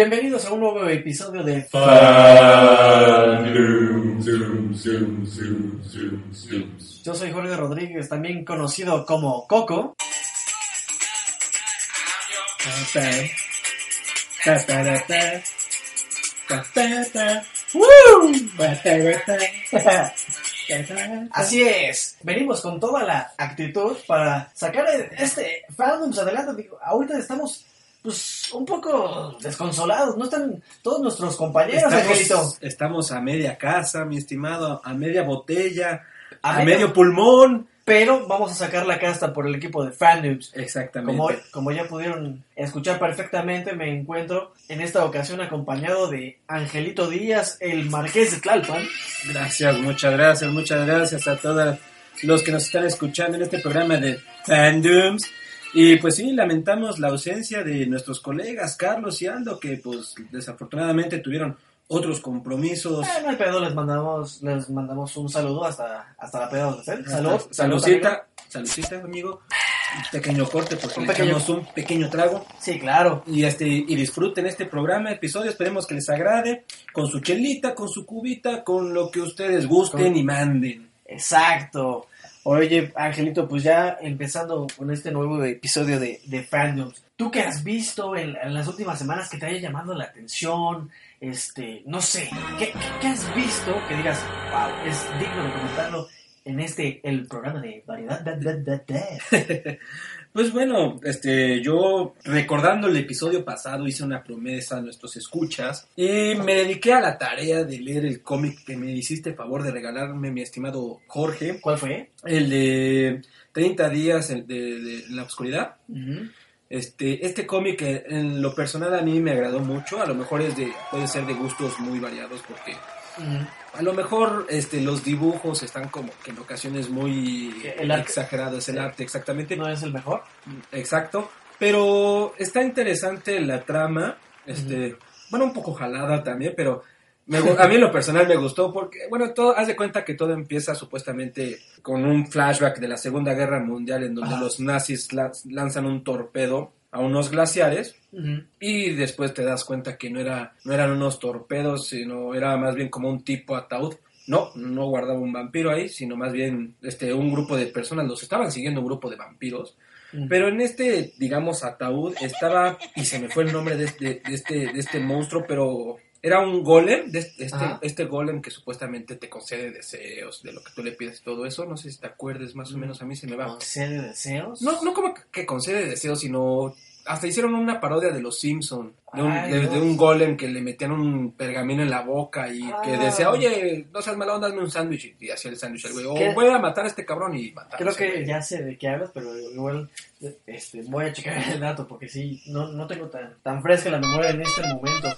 Bienvenidos a un nuevo episodio de Yo soy Jorge Rodríguez, también conocido como Coco. Así es, venimos con toda la actitud para sacar este fandoms adelante. Ahorita estamos pues un poco desconsolados, no están todos nuestros compañeros, Angelito. Estamos, a media casa, mi estimado, a media botella, A medio pulmón. Pero vamos a sacar la casta por el equipo de fandoms. Exactamente. Como, como ya pudieron escuchar perfectamente, me encuentro en esta ocasión acompañado de Angelito Díaz, el marqués de Tlalpan. Gracias, muchas gracias, muchas gracias a todos los que nos están escuchando en este programa de Fandoms. Y pues sí, lamentamos la ausencia de nuestros colegas Carlos y Aldo, que pues desafortunadamente tuvieron otros compromisos. Eh, no hay pedo, les mandamos, les mandamos un saludo hasta, hasta la peda donde. Salud. Saludcita, saludcita, amigo. Un pequeño corte porque Un pequeño- un pequeño trago. Sí, claro. Y, este, y disfruten este programa, episodio, esperemos que les agrade, con su chelita, con su cubita, con lo que ustedes gusten Con- y manden. Exacto. Oye, Angelito, pues ya empezando con este nuevo episodio de, de Fandoms, ¿tú qué has visto en, en las últimas semanas que te haya llamado la atención? Este, no sé, ¿qué, has visto que digas, wow, es digno de comentarlo en este, el programa de variedad? da, da, da, da"? Pues bueno, este, yo recordando el episodio pasado hice una promesa a nuestros escuchas y me dediqué a la tarea de leer el cómic que me hiciste favor de regalarme, mi estimado Jorge, ¿Cuál fue? el de 30 días el de, de la oscuridad. Este, este cómic en lo personal a mí me agradó mucho, a lo mejor es de, puede ser de gustos muy variados porque Ujú. a lo mejor este, los dibujos están como que en ocasiones muy El exagerados, el arte exactamente, ¿No es el mejor? exacto, pero está interesante la trama, este, bueno, un poco jalada también, pero me a mí en lo personal me gustó porque, bueno, todo, haz de cuenta que todo empieza supuestamente con un flashback de la Segunda Guerra Mundial en donde Ajá. los nazis la- lanzan un torpedo a unos glaciares y después te das cuenta que no, era, no eran unos torpedos, sino era más bien como un tipo ataúd. No, no guardaba un vampiro ahí, sino más bien este, un grupo de personas, los estaban siguiendo un grupo de vampiros. Pero en este, digamos, ataúd estaba, y se me fue el nombre de este, de este, de este monstruo, pero era un golem, de este, este, Ajá. este golem que supuestamente te concede deseos de lo que tú le pides todo eso. No sé si te acuerdes, más o menos a mí se me va. ¿Concede deseos? No, no como que concede deseos, sino hasta hicieron una parodia de los Simpson, de un, Ay, de, de un golem que le metían un pergamino en la boca y que Ah. decía, oye, no seas mala onda, hazme un sándwich y hacía el sándwich el güey, o voy a matar a este cabrón y matar. Creo que ya sé de qué hablas, pero igual este, voy a checar el dato porque sí, no, no tengo tan, tan fresca la memoria en este momento.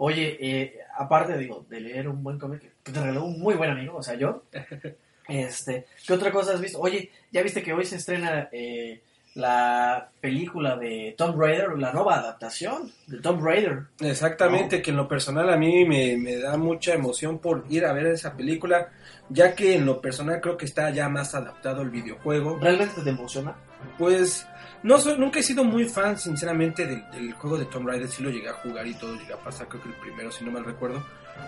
Oye, eh, aparte digo, de leer un buen cómic, que te regaló un muy buen amigo, o sea, yo. Este, ¿qué otra cosa has visto? Oye, ya viste que hoy se estrena eh, la película de Tomb Raider, la nueva adaptación de Tomb Raider. Exactamente, que en lo personal a mí me, me da mucha emoción por ir a ver esa película, ya que en lo personal creo que está ya más adaptado el videojuego. ¿Realmente te emociona? Pues no soy, nunca he sido muy fan, sinceramente, del, del juego de Tomb Raider. Sí lo llegué a jugar y todo llegué a pasar, creo que el primero, si no mal recuerdo.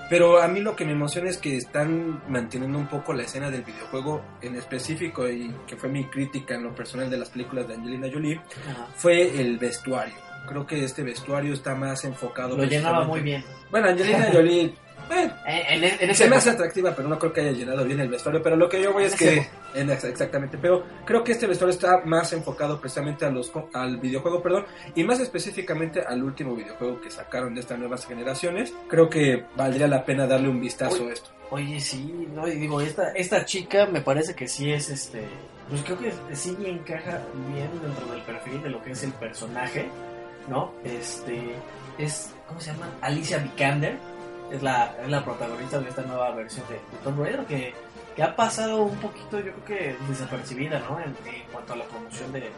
Pero a mí lo que me emociona es que están manteniendo un poco la escena del videojuego en específico y que fue mi crítica en lo personal de las películas de Angelina Jolie, Ajá. fue el vestuario. Creo que este vestuario está más enfocado. Lo llenaba muy bien. Bueno, Angelina Jolie, eh, En, en, en ese se me hace atractiva, pero no creo que haya llenado bien el vestuario. Pero lo que yo voy es que. en- exactamente, pero creo que este vestuario está más enfocado precisamente a los, al videojuego, perdón, y más específicamente al último videojuego que sacaron de estas nuevas generaciones. Creo que valdría la pena darle un vistazo a esto. Oye, sí, no, y digo, esta, esta chica me parece que sí es este. Pues creo que sí encaja bien dentro del perfil de lo que es el personaje, ¿no? Este. Es. ¿Cómo se llama? Alicia Vikander. Es la, es la protagonista de esta nueva versión de, de Tomb Raider que, que ha pasado un poquito, yo creo que desapercibida, ¿no? En, en cuanto a la promoción de,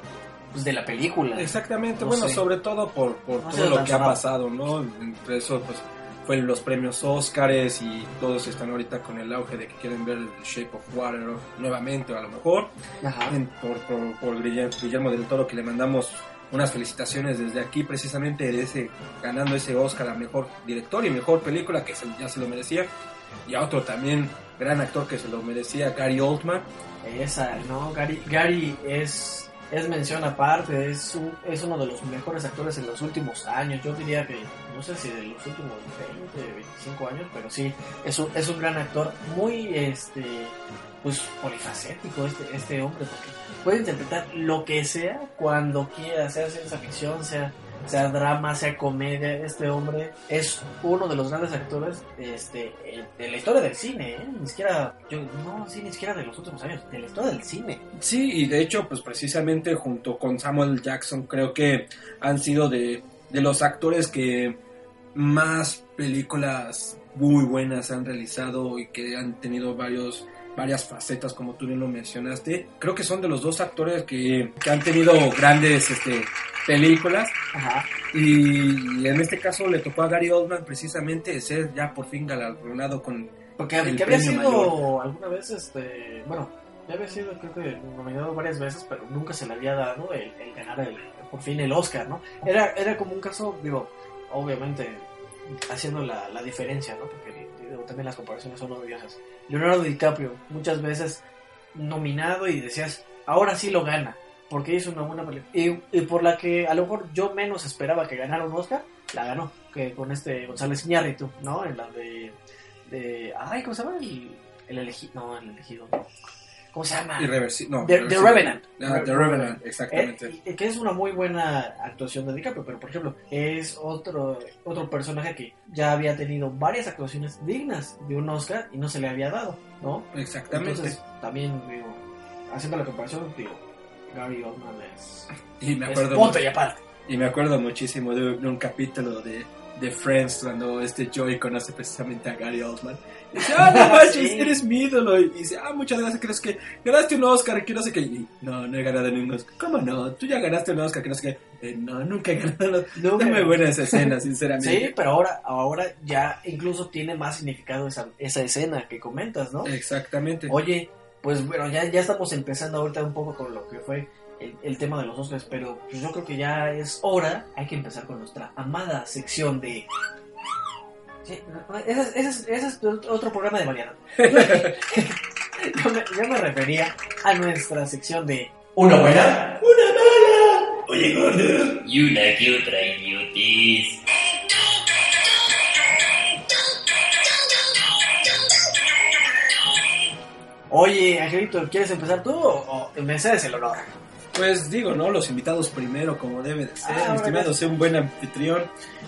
pues, de la película. Exactamente, No bueno, sé. sobre todo por, por No todo lo que ha pasado, ¿no? Entre eso, pues, fue los premios Óscares y todos están ahorita con el auge de que quieren ver el Shape of Water nuevamente, o a lo mejor. Ajá. en- por, por, por Guillermo del Toro que le mandamos unas felicitaciones desde aquí precisamente de ese ganando ese Oscar a mejor director y mejor película que ya se lo merecía y a otro también gran actor que se lo merecía Gary Oldman Esa, ¿no? Gary, Gary es, es mención aparte, es, un- es uno de los mejores actores en los últimos años. Yo diría que, no sé si de los últimos 20, 25 años, pero sí, es un, es un gran actor, muy, este, pues, polifacético este, este hombre, porque puede interpretar lo que sea cuando quiera, sea ciencia ficción, sea sea drama, sea comedia, este hombre es uno de los grandes actores este, eh, de la historia del cine, ¿eh? ni siquiera, yo, no, sí, ni siquiera de los últimos años, de la historia del cine. Sí, y de hecho, pues precisamente junto con Samuel Jackson creo que han sido de, de los actores que más películas muy buenas han realizado y que han tenido varios varias facetas como tú bien lo mencionaste. Creo que son de los dos actores que, que han tenido grandes este, películas Ajá. y, en este caso le tocó a Gary Oldman precisamente ser ya por fin galardonado con Porque El que había sido mayor. alguna vez, este, bueno, ya había sido creo que nominado varias veces, pero nunca se le había dado el, el ganar el, por fin el Oscar, ¿no? Era, era como un caso, digo, obviamente haciendo la, la diferencia, ¿no? Porque digo, también las comparaciones son odiosas. Leonardo DiCaprio, muchas veces nominado y decías, ahora sí lo gana, porque hizo una buena. Y, por la que a lo mejor yo menos esperaba que ganara un Oscar, la ganó, que con este González Iñárritu, ¿no? En la de de ay cómo se llama el, el elegido no el elegido cómo se llama irreversible. No, The- The. Revenant. Ah, The Revenant, exactamente. Eh, que es una muy buena actuación de DiCaprio pero por ejemplo es otro otro personaje que ya había tenido varias actuaciones dignas de un Oscar y no se le había dado no Exactamente. entonces también digo haciendo la comparación digo Gary Oldman es, y me acuerdo punto y aparte Y me acuerdo muchísimo de, de un capítulo de, de Friends cuando este Joey conoce precisamente a Gary Oldman. Dice, ah, no manches, Sí. eres mi ídolo. Y dice, ah, muchas gracias, crees que ganaste un Oscar, que no sé qué. Y, no, no he ganado ningún Oscar. ¿Cómo no? Tú ya ganaste un Oscar, que no sé qué. "Eh, no, nunca he ganado. No, Está muy pero- buena esa escena, sinceramente. Sí, pero ahora, ahora ya incluso tiene más significado esa, esa escena que comentas, ¿no? Exactamente. Oye, pues bueno, ya, ya estamos empezando ahorita un poco con lo que fue el, el tema de los Oscars, pero pues yo creo que ya es hora, hay que empezar con nuestra amada sección de... Sí, ese, es- ese es- ese es otro programa de variedad. yo, me, yo me refería a nuestra sección de... ¿Una buena? Oye, gordo. Y una que otra idiotis. Oye, Angelito, ¿quieres empezar tú o, o me cedes el honor? Pues digo, ¿no? Los invitados primero, como debe de ser. Ah, estimado, sé un buen anfitrión.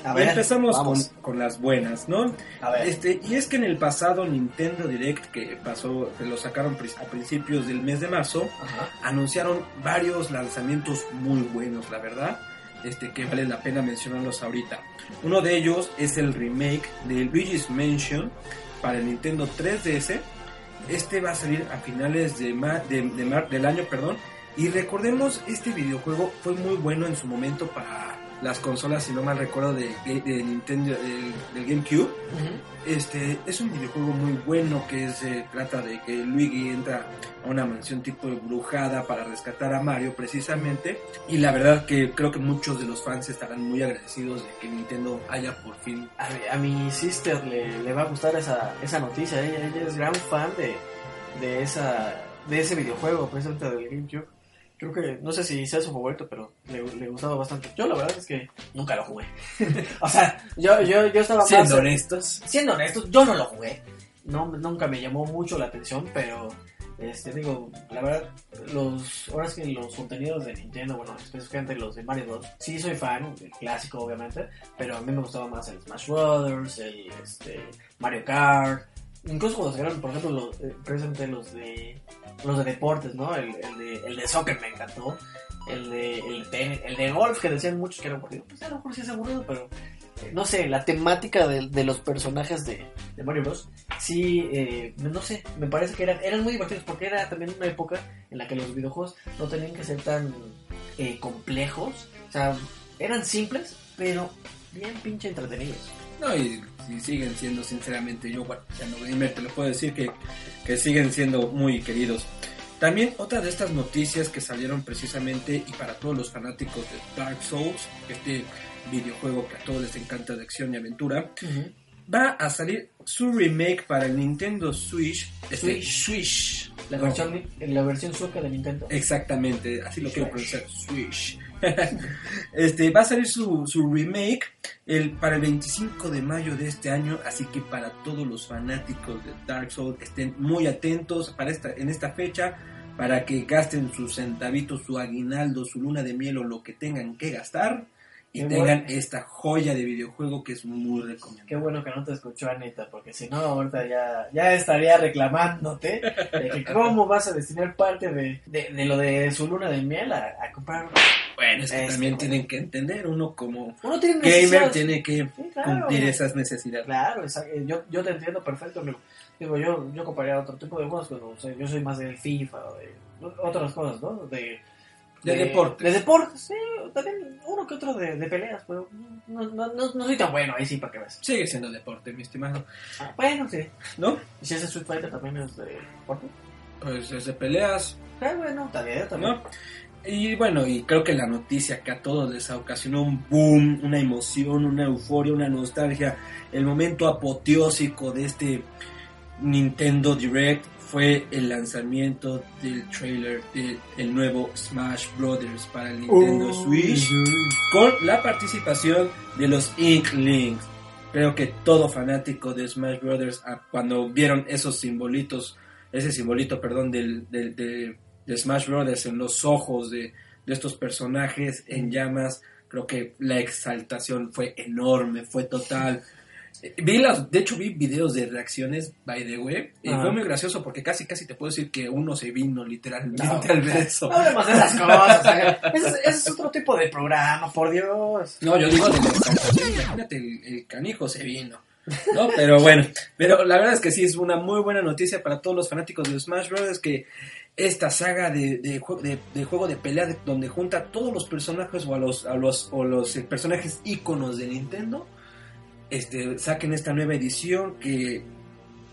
A ver, empezamos con, las buenas, ¿no? A ver. Este, y es que en el pasado Nintendo Direct, que pasó, que lo sacaron a principios del mes de marzo, Ajá. anunciaron varios lanzamientos muy buenos, la verdad, este, que vale la pena mencionarlos ahorita. Uno de ellos es el remake de Luigi's Mansion para el Nintendo 3DS. Este va a salir a finales de, ma- de- de mar- del año, perdón. Y recordemos, este videojuego fue muy bueno en su momento para las consolas, si no mal recuerdo, de, Nintendo, del, del GameCube. Este es un videojuego muy bueno que se trata de que Luigi entra a una mansión tipo brujada para rescatar a Mario precisamente y la verdad que creo que muchos de los fans estarán muy agradecidos de que Nintendo haya por fin A mi, a mi sister le, le va a gustar esa, esa noticia. Ella, ella es gran fan de, de, esa, de ese videojuego, precisamente del GameCube. Creo que, no sé si sea su favorito, pero le, le gustaba bastante. Yo la verdad es que nunca lo jugué. o sea, yo, yo, yo estaba siendo más... honestos Siendo honesto, yo no lo jugué. No, nunca me llamó mucho la atención, pero este digo, la verdad, los ahora es que los contenidos de Nintendo, bueno, específicamente los de Mario Bros. Sí soy fan, el clásico obviamente, pero a mí me gustaba más el Smash Brothers, el este, Mario Kart, incluso cuando sacaron, por ejemplo, los, eh, precisamente los de los de deportes, ¿no? El, el de el de soccer me encantó. El de, el, de el de golf que decían muchos que era aburrido. Pues a lo mejor sí es aburrido, pero eh, no sé, la temática de, de los personajes de, de Mario Bros. Sí, eh, no sé, me parece que eran, eran muy divertidos porque era también una época en la que los videojuegos no tenían que ser tan eh, complejos. O sea, eran simples, pero bien pinche entretenidos. No y, y siguen siendo sinceramente yo bueno, ya no te lo puedo decir que, que siguen siendo muy queridos También otra de estas noticias que salieron precisamente y para todos los fanáticos de Dark Souls, este videojuego que a todos les encanta de acción y aventura, va a salir su remake para el Nintendo Switch. Este, Switch. Switch. La No, versión, la versión sueca de Nintendo. Exactamente, así lo quiero pronunciar, Switch. Este, va a salir su, su remake el, para el 25 de mayo de este año, así que para todos los fanáticos de Dark Souls estén muy atentos para esta, en esta fecha, para que gasten sus centavitos, su aguinaldo, su luna de miel o lo que tengan que gastar y Qué tengan bueno. esta joya de videojuego que es muy recomendable. Qué bueno que no te escuchó Anita, porque si no, ahorita ya, ya estaría reclamándote de que cómo vas a destinar parte de, de, de lo de su luna de miel a, a comprar. Bueno, es que Este, también bueno. tienen que entender, uno como Uno tiene gamer tiene que Sí, claro. cumplir esas necesidades. Claro, exacto. Yo, yo te entiendo perfecto, amigo. Digo, yo, yo compraría otro tipo de juegos, pero o sea, yo soy más del FIFA de otras cosas, ¿no? De, De deportes. De deportes, sí. También uno que otro de, de peleas, pero no, no, no, no soy tan bueno ahí sí, para que veas. Sigue siendo deporte, mi estimado. Ah, bueno, sí. ¿No? ¿Y si ese Street Fighter también es de deporte? Pues es de peleas, Ah, bueno, también, también. ¿no? Y bueno, y creo que la noticia que a todos les ocasionó un boom, una emoción, una euforia, una nostalgia, el momento apoteósico de este Nintendo Direct fue el lanzamiento del trailer del nuevo Smash Brothers para el Nintendo Switch con la participación de los Inklings. Creo que todo fanático de Smash Brothers, ah, cuando vieron esos simbolitos, ese simbolito, perdón, del, del- de, de Smash Brothers en los ojos de, de estos personajes en llamas, creo que la exaltación fue enorme, fue total. Vi las, de hecho vi videos de reacciones by the way y Ajá. fue muy gracioso porque casi casi te puedo decir que uno se vino literalmente No, al ver eso. No hablemos de esas cosas. ese, es- ese es otro tipo de programa, por Dios. No, yo digo de la imagínate, el, el canijo se vino. No, pero bueno, pero la verdad es que sí es una muy buena noticia para todos los fanáticos de Smash Bros. que esta saga de, de, de- de juego de pelea de- donde junta a todos los personajes o a los, a los, o los personajes íconos de Nintendo, este, saquen esta nueva edición que,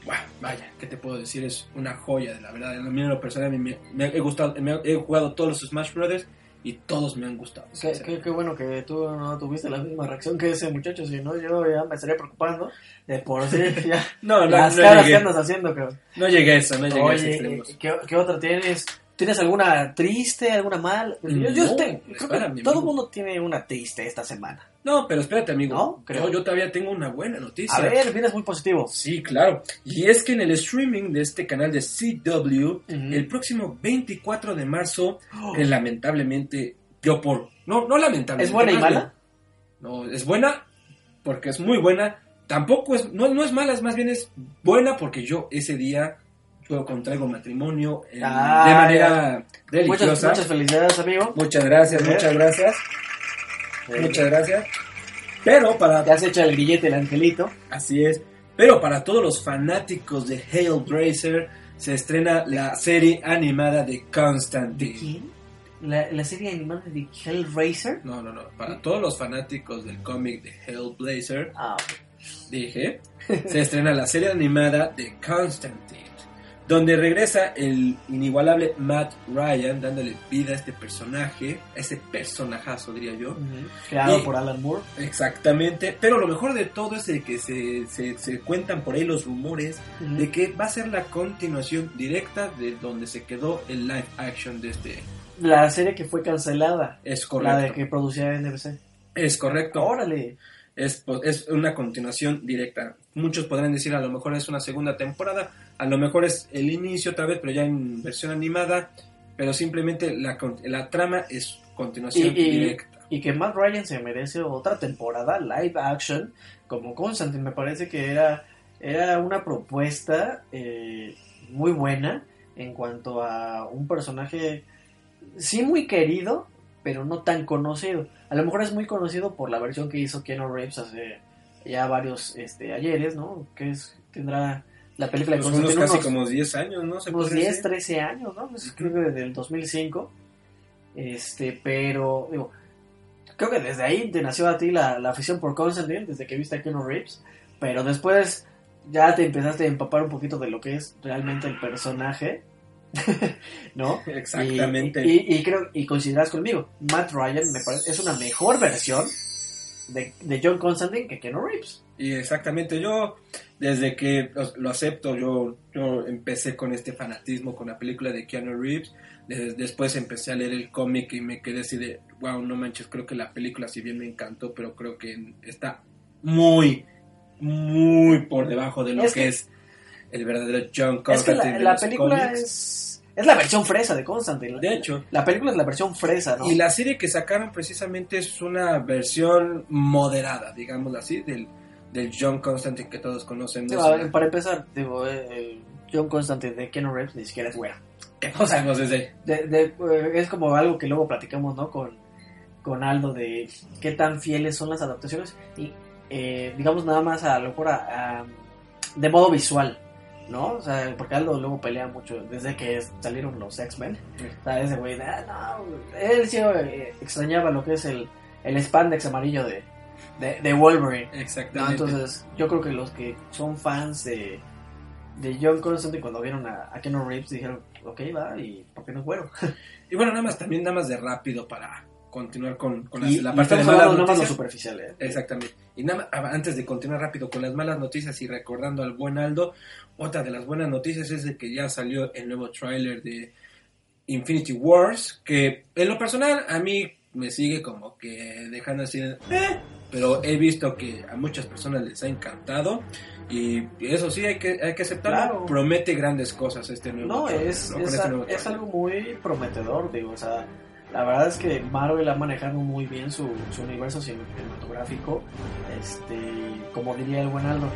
buah, vaya, ¿qué te puedo decir? Es una joya, de la verdad. A mí en lo personal me, me he gustado, me he jugado todos los Smash Brothers y todos me han gustado. Qué, qué- qué bueno que tú no tuviste la misma reacción que ese muchacho, si no yo ya me estaría preocupando de por sí ya No, no, las no caras que llegué. andas haciendo, cabrón. No llegué a eso, no llegué a ese Oye, extremo. ¿qué, qué otra tienes? ¿Tienes alguna triste, alguna mal? Yo, yo No, tengo- creo espérame, que todo el mundo tiene una triste esta semana. No, pero espérate, amigo. No, creo. Yo, yo todavía tengo una buena noticia. A ver, vienes muy positivo. Sí, claro. Y es que en el streaming de este canal de CW, el próximo 24 de marzo, Oh. que lamentablemente, yo por... No, no lamentablemente. ¿Es buena y mala? no, es buena porque es muy buena. Tampoco es... No, no es mala, es más bien es buena porque yo ese día yo contraigo matrimonio eh, Ah, de manera religiosa. Muchas, muchas felicidades, amigo. Muchas gracias, muchas gracias. Muchas gracias. Pero para Ya se echa el billete el angelito. así es, pero para todos los fanáticos de Hellblazer se estrena la serie animada de Constantine. quién? La, la serie animada de Hellraiser. No, no, no, para todos los fanáticos del cómic de Hellblazer, Ah, dije, se estrena la serie animada de Constantine, donde regresa el inigualable Matt Ryan dándole vida a este personaje, a este personajazo diría yo. creado por Alan Moore. Exactamente, pero lo mejor de todo es de que se, se, se cuentan por ahí los rumores de que va a ser la continuación directa de donde se quedó el live action de este. La serie que fue cancelada. Es La de correcto. que producía NBC. Es correcto. Órale. Es, es una continuación directa. Muchos podrán decir a lo mejor es una segunda temporada, a lo mejor es el inicio otra vez, pero ya en versión animada, pero simplemente la, la trama es continuación Y- y- directa. Y que Matt Ryan se merece otra temporada live action como Constantine. Me parece que era, era una propuesta eh, muy buena en cuanto a un personaje sí muy querido, pero no tan conocido. A lo mejor es muy conocido por la versión que hizo Keanu Reeves hace ya varios este, ayeres, ¿no? Que es, tendrá la película de Pues unos casi unos- como 10 años, ¿no? Se unos podría 10, decir. 13 años, ¿no? Pues creo que desde el 2005. Este, pero, digo, creo que desde ahí te nació a ti la, la afición por Constantine, desde que viste a Keanu Reeves. Pero después ya te empezaste a empapar un poquito de lo que es realmente el personaje. ¿no? Exactamente. Y, y- y creo, y coincidirás conmigo, Matt Ryan me parece, es una mejor versión de, de John Constantine que Keanu Reeves. Y exactamente, yo desde que os- lo acepto, yo, yo empecé con este fanatismo con la película de Keanu Reeves, des- después empecé a leer el cómic y me quedé así de, wow, no manches, creo que la película si bien me encantó, pero creo que está muy, muy por debajo de lo Es que, que- es el verdadero John Es que Constantine la, de la los película cómics. es, es la versión fresa de Constantine. De hecho. La película es la versión fresa, ¿no? Y la serie que sacaron precisamente es una versión moderada, digámoslo así, del, del John Constantine que todos conocemos. Digo, a ver, para empezar, digo, eh, el John Constantine de Keanu Reeves ni siquiera es bueno. O sea, Sabemos desde de- de- eh, es como algo que luego platicamos, ¿no? Con, con Aldo de qué tan fieles son las adaptaciones y, eh, digamos, nada más a lo mejor a- a- de modo visual, ¿no? O sea, porque Aldo luego pelea mucho desde que salieron los X-Men. O sea, ese güey, ah, no, él sí eh, extrañaba lo que es el, el spandex amarillo de, de, de Wolverine. ¿no? Exactamente. Entonces, yo creo que los que son fans de, de John Constantine cuando vieron a, a Keanu Reeves dijeron, ok, va, y ¿por qué no es bueno? Y bueno, nada más, también nada más de rápido para continuar con, con las- Y, la parte de malas hablando nada más lo noticias. superficial, ¿eh? Exactamente. Y nada más, ah, antes de continuar rápido con las malas noticias y recordando al buen Aldo, otra de las buenas noticias es de que ya salió el nuevo tráiler de Infinity Wars, que en lo personal a mí me sigue como que dejando así, de, "Eh", pero he visto que a muchas personas les ha encantado y eso sí hay que, hay que aceptarlo. Claro. Promete grandes cosas este nuevo No, es, ¿no? Es, este nuevo es algo muy prometedor, digo, o sea, la verdad es que Marvel ha manejado muy bien su, su universo cinematográfico, este, como diría el buen Aldo,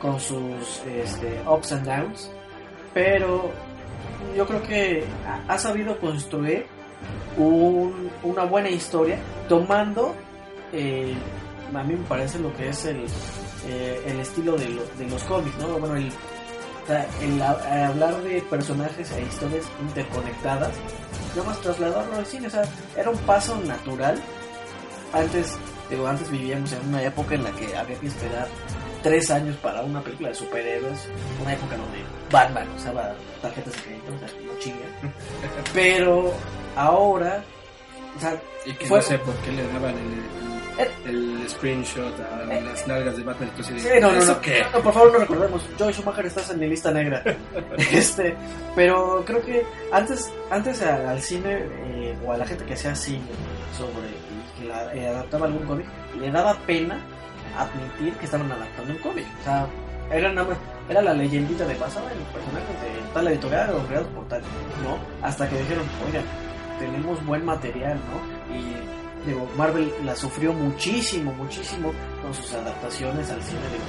con sus este, ups and downs, pero yo creo que ha, ha sabido construir un- una buena historia tomando, eh, a mí me parece lo que es el, eh, el estilo de, lo- de los cómics, ¿no? Bueno, el, el ha- hablar de personajes e historias interconectadas, nada más trasladarlo al cine, o sea, era un paso natural. Antes, digo, antes vivíamos en una época en la que había que esperar tres años para una película de superhéroes, una época donde Batman usaba tarjetas de crédito, o sea, no chingan. Pero ahora, o sea, Y que fue- no sé por qué le daban el, el, el screenshot a Eh. las nalgas de Batman. Entonces, Sí, no, no, ¿eso no, qué? no, por favor no recordemos. Joy Schumacher estás en mi lista negra. este, pero creo que antes, antes al cine eh, o a la gente que hacía cine sobre y que la- eh, adaptaba algún cómic, le daba pena admitir que estaban adaptando un cómic. O sea, era nada más, era la leyendita de pasaba en los personajes de tal editorial o creados por tal, ¿no? Hasta que dijeron, oigan, tenemos buen material, ¿no? Y Marvel la sufrió muchísimo, muchísimo con sus adaptaciones al cine. Digo,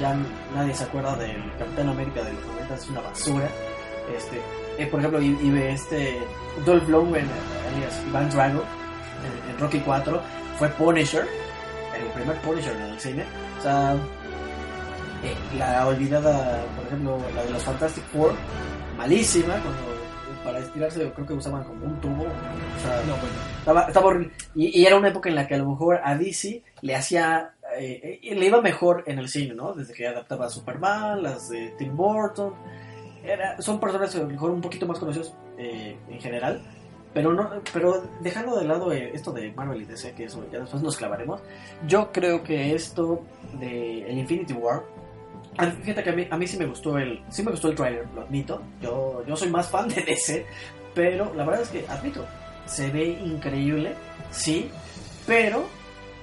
ya nadie se acuerda del Capitán América de los 90, es una basura. Este, eh, por ejemplo, y, ve este Dolph Lundgren, alias Ivan Drago, en, en Rocky 4, fue Punisher, el primer Punisher en el cine. O sea, eh, la olvidada, por ejemplo, la de los Fantastic Four, malísima, cuando para estirarse creo que usaban como un tubo. O sea, No, bueno. estaba, estaba horrible. Y, y era una época en la que a lo mejor a DC le hacía. eh, eh, le iba mejor en el cine, ¿no? Desde que adaptaba a Superman, las de Tim Burton. Era, son personas a lo mejor un poquito más conocidos eh, en general. Pero no, pero dejando de lado eh, esto de Marvel y DC, que eso ya después nos clavaremos, yo creo que esto de el Infinity War, fíjate que a mí, sí me gustó el, sí me gustó el trailer, lo admito. Yo, yo soy más fan de DC, pero la verdad es que admito, se ve increíble, sí, pero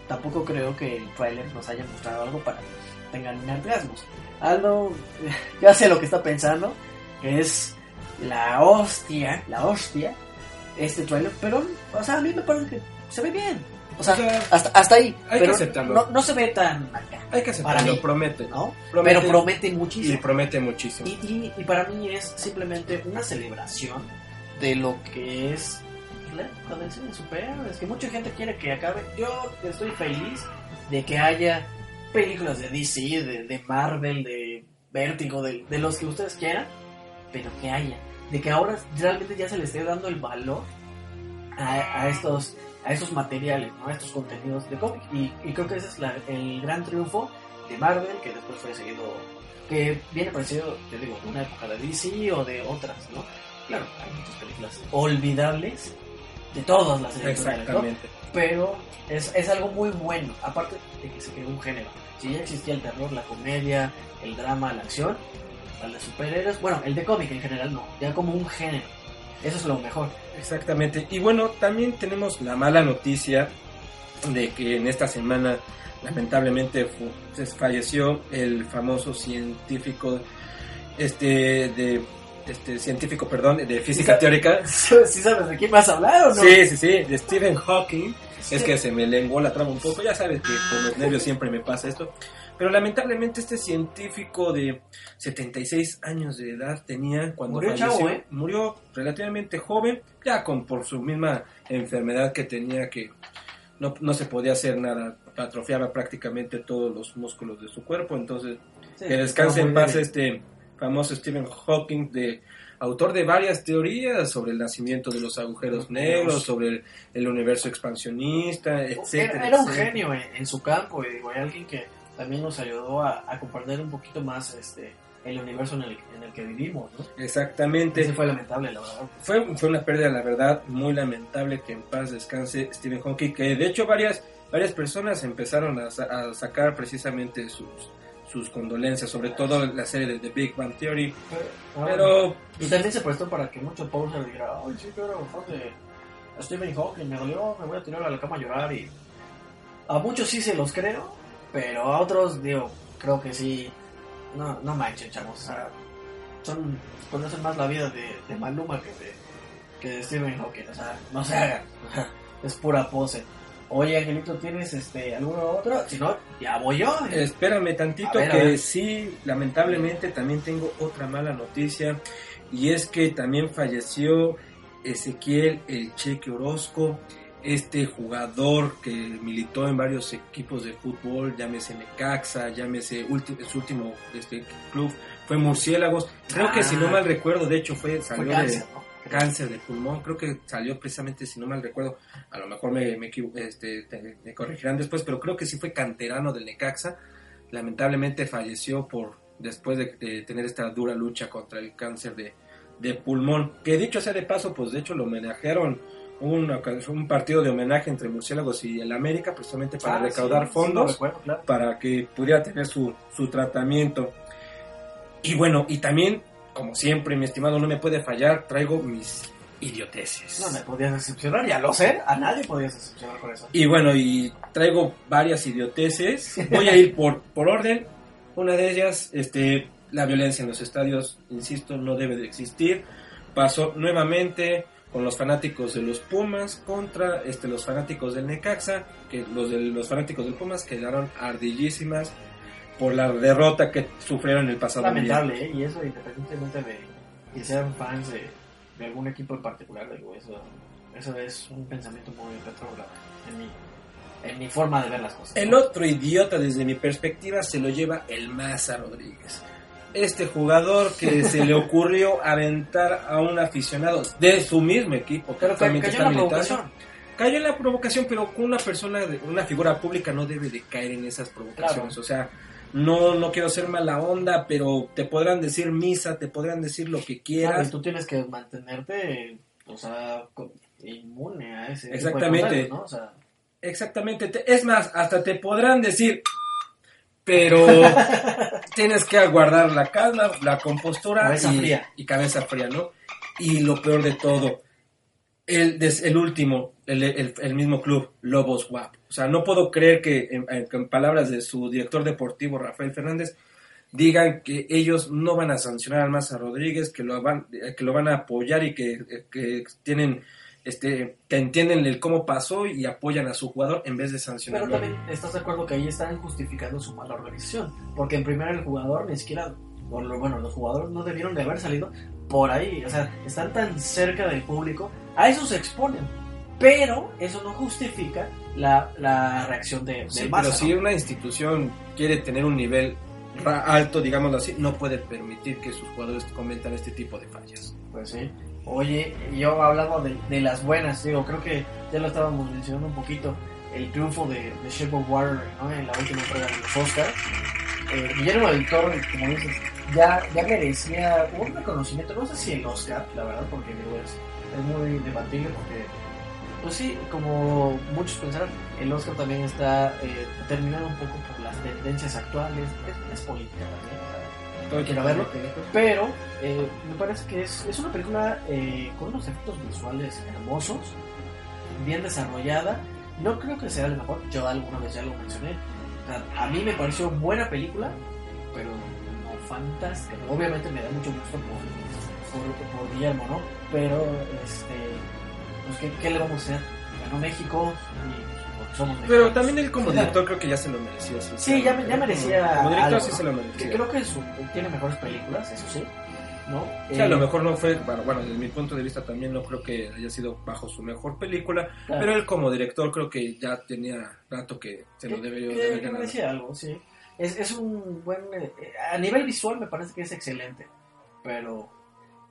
tampoco creo que el trailer nos haya mostrado algo para que tengan orgasmos. Algo, ya sé lo que está pensando, es la hostia, la hostia, este trailer, pero, o sea, a mí me parece que se ve bien. O sea, O sea, hasta, hasta ahí. hay que pero aceptarlo. No, no se ve tan acá, Hay que aceptarlo, mí. promete. ¿no? Promete. Pero promete Y muchísimo. promete muchísimo. Y, y- y para mí es simplemente una celebración de lo que es la época del cine superhéroes. Que mucha gente quiere que acabe. Yo estoy feliz de que haya películas de DC, de, de Marvel, de Vértigo, de, de los que ustedes quieran, pero que haya. De que ahora realmente ya se le esté dando el valor a, a estos a estos materiales, ¿no? a estos contenidos de cómic. Y, y creo que ese es la- el gran triunfo de Marvel, que después fue seguido, que viene parecido, te digo, de una época de DC o de otras, ¿no? Claro, hay muchas películas olvidables de todas las editoriales, ¿no? Pero es, es algo muy bueno, aparte de que se creó un género. Si ya existía el terror, la comedia, el drama, la acción, el de superhéroes, bueno, el de cómic en general no, ya como un género. Eso es lo mejor. Exactamente. Y bueno, también tenemos la mala noticia de que en esta semana lamentablemente pues, falleció el famoso científico este de este científico, perdón, de física teórica. ¿Sí sabes de quién vas a hablar o no? Sí, sí, sí, de Stephen Hawking. Es que se me lenguó la trama un poco, ya sabes que con los nervios siempre me pasa esto. Pero lamentablemente este científico de 76 años de edad tenía cuando Murió falleció, chavo, ¿eh? murió relativamente joven, ya con por su misma enfermedad que tenía que no, no se podía hacer nada, atrofiaba prácticamente todos los músculos de su cuerpo, entonces Sí, que descanse en paz bien. este famoso Stephen Hawking, de, autor de varias teorías sobre el nacimiento de los agujeros negros, sobre el, el universo expansionista, etcétera. Era, era un etcétera. genio en, en su campo y digo, hay alguien que también nos ayudó a, a comprender un poquito más este el universo en el, en el que vivimos, ¿no? Exactamente. Ese fue lamentable, la verdad. Fue, fue una pérdida, la verdad, muy lamentable que en paz descanse Stephen Hawking, que de hecho varias, varias personas empezaron a, a sacar precisamente sus, sus condolencias, sobre todo la serie de The Big Bang Theory, pero Y también se prestó para que mucho poser dijera, ay, sí, fan de Stephen Hawking, me dolió, me voy a tirar a la cama a llorar y... A muchos sí se los creo, pero a otros, digo, creo que sí... No, no manchen, chavos, o sea, son... Conocen más la vida de, de Maluma que de, que de Stephen Hawking, o sea, no se hagan, es pura pose. Oye, Angelito, ¿tienes este alguno otro? Si no, ya voy yo. Espérame tantito ver, que sí, lamentablemente también tengo otra mala noticia y es que también falleció Ezequiel el Cheque Orozco, este jugador que militó en varios equipos de fútbol, llámese Necaxa, llámese su último este, club fue Murciélagos. Creo que si no Ah. mal recuerdo, de hecho fue Fue salió cáncer, de ¿no? cáncer de pulmón, creo que salió precisamente, si no mal recuerdo, a lo mejor me, me, este, te- me corregirán después, pero creo que sí fue canterano del Necaxa, lamentablemente falleció por después de, de tener esta dura lucha contra el cáncer de, de pulmón, que dicho sea de paso, pues de hecho lo homenajearon una- un partido de homenaje entre Murciélagos y el América, precisamente para Ah, recaudar sí, fondos lo recuerdo, claro. para que pudiera tener su, su tratamiento. Y bueno, y también, como siempre, mi estimado, no me puede fallar, traigo mis idioteces. No me podías decepcionar, ya lo sé, a nadie podías decepcionar con eso. Y bueno, y traigo varias idioteces. Voy a ir por, por orden. Una de ellas, este, la violencia en los estadios, insisto, no debe de existir. Pasó nuevamente con los fanáticos de los Pumas contra este, los fanáticos del Necaxa, que los, de, los fanáticos del Pumas quedaron ardillísimas por la derrota que sufrieron el pasado Lamentable, viernes. ¿eh? Y eso independientemente de que sean fans de, de algún equipo en particular, digo, eso, eso es un pensamiento muy retrógrado en mi, en mi forma de ver las cosas. El ¿no? otro idiota, desde mi perspectiva, se lo lleva el Maza Rodríguez. Este jugador que se le ocurrió aventar a un aficionado de su mismo equipo, que Pero ca- actualmente está militando. Cayó en la provocación, pero con una persona, de- una figura pública no debe de caer en esas provocaciones. Claro. O sea, no, no quiero ser mala onda, pero te podrán decir misa, te podrán decir lo que Claro, quieras. y tú tienes que mantenerte, o sea, inmune a ese tipo de Exactamente. comentarios, ¿no? O sea, Exactamente. te- es más, hasta te podrán decir, pero tienes que aguardar la calma, la compostura Cabeza y, fría. y cabeza fría, ¿no? Y lo peor de todo, el, el último, el, el- el mismo club, Lobos WAP. O sea, no puedo creer que en, palabras de su director deportivo, Rafael Fernández, digan que ellos no van a sancionar al Maza Rodríguez, que lo van, que lo van a apoyar y que, que tienen este que entienden el cómo pasó y apoyan a su jugador en vez de pero sancionarlo. también estás de acuerdo que ahí están justificando su mala organización, porque en primera el jugador ni siquiera, bueno, los jugadores no debieron de haber salido por ahí, o sea, están tan cerca del público, a eso se exponen, pero eso no justifica la, la reacción de, Sí, Maza, pero ¿no? si una institución quiere tener un nivel alto, digámoslo así, no puede permitir que sus jugadores cometan este tipo de fallas. Pues sí. Oye, yo hablando de, de las buenas, digo, creo que ya lo estábamos mencionando un poquito, el triunfo de, de Shape of Water ¿no? en la última entrega de los Oscars. Eh, Guillermo del Toro, como dices, ya, ya merecía un reconocimiento, no sé si el Oscar, la verdad, porque digo, es, es muy debatible porque, pues sí, como muchos pensaron, el Oscar también está eh, determinado un poco por las tendencias actuales, es, es política también, Todo quiero verlo. pero eh, me parece que es, es una película eh, con unos efectos visuales hermosos, bien desarrollada, no creo que sea el mejor, yo alguna vez ya lo mencioné, O sea, a mí me pareció buena película, pero no fantástica. Obviamente me da mucho gusto por, por, por Guillermo, ¿no? Pero, este, pues, ¿qué, qué le vamos a hacer? Ganó México y somos Pero también él como director creo que ya se lo merecía. Sí, ya, me- ya merecía. Como director algo, sí se lo Que merecía. creo que su- tiene mejores películas, eso sí, ¿no? Sí, a lo Eh, mejor no fue, bueno, bueno, desde mi punto de vista también no creo que haya sido bajo su mejor película, claro. pero él como director creo que ya tenía rato que se lo Que- debió que- de haber que ganado. merecía algo, sí. Es, es un buen. eh, a nivel visual me parece que es excelente. Pero,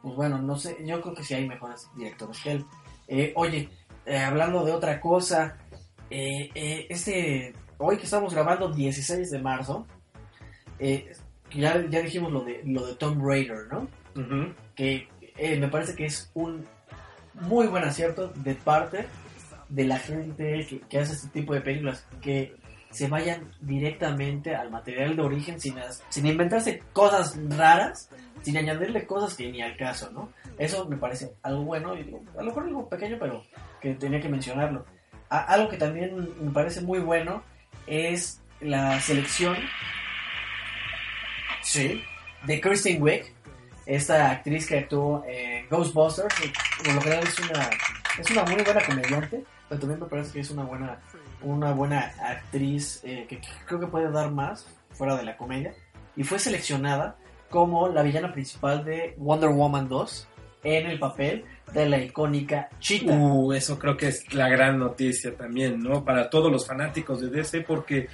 pues bueno, no sé. Yo creo que sí hay mejores directores que él. Eh, oye, eh, hablando de otra cosa. Eh, eh, este. Hoy que estamos grabando 16 de marzo. eh, ya, ya dijimos lo de, lo de Tom Raider, ¿no? Ujú. que eh, me parece que es un muy buen acierto de parte de la gente que, que hace este tipo de películas, que se vayan directamente al material de origen sin, sin inventarse cosas raras, sin añadirle cosas que ni al caso, ¿no? Eso me parece algo bueno, y digo, a lo mejor algo pequeño, pero que tenía que mencionarlo. Algo que también me parece muy bueno es la selección sí, de Kristen Wiig, esta actriz que actuó en Ghostbusters, por lo general es una, es una muy buena comediante, pero también me parece que es una buena, una buena actriz eh, que creo que puede dar más fuera de la comedia, y fue seleccionada como la villana principal de Wonder Woman 2 en el papel de la icónica Cheetah. Uh, eso creo que es la gran noticia también, ¿no? Para todos los fanáticos de DC, porque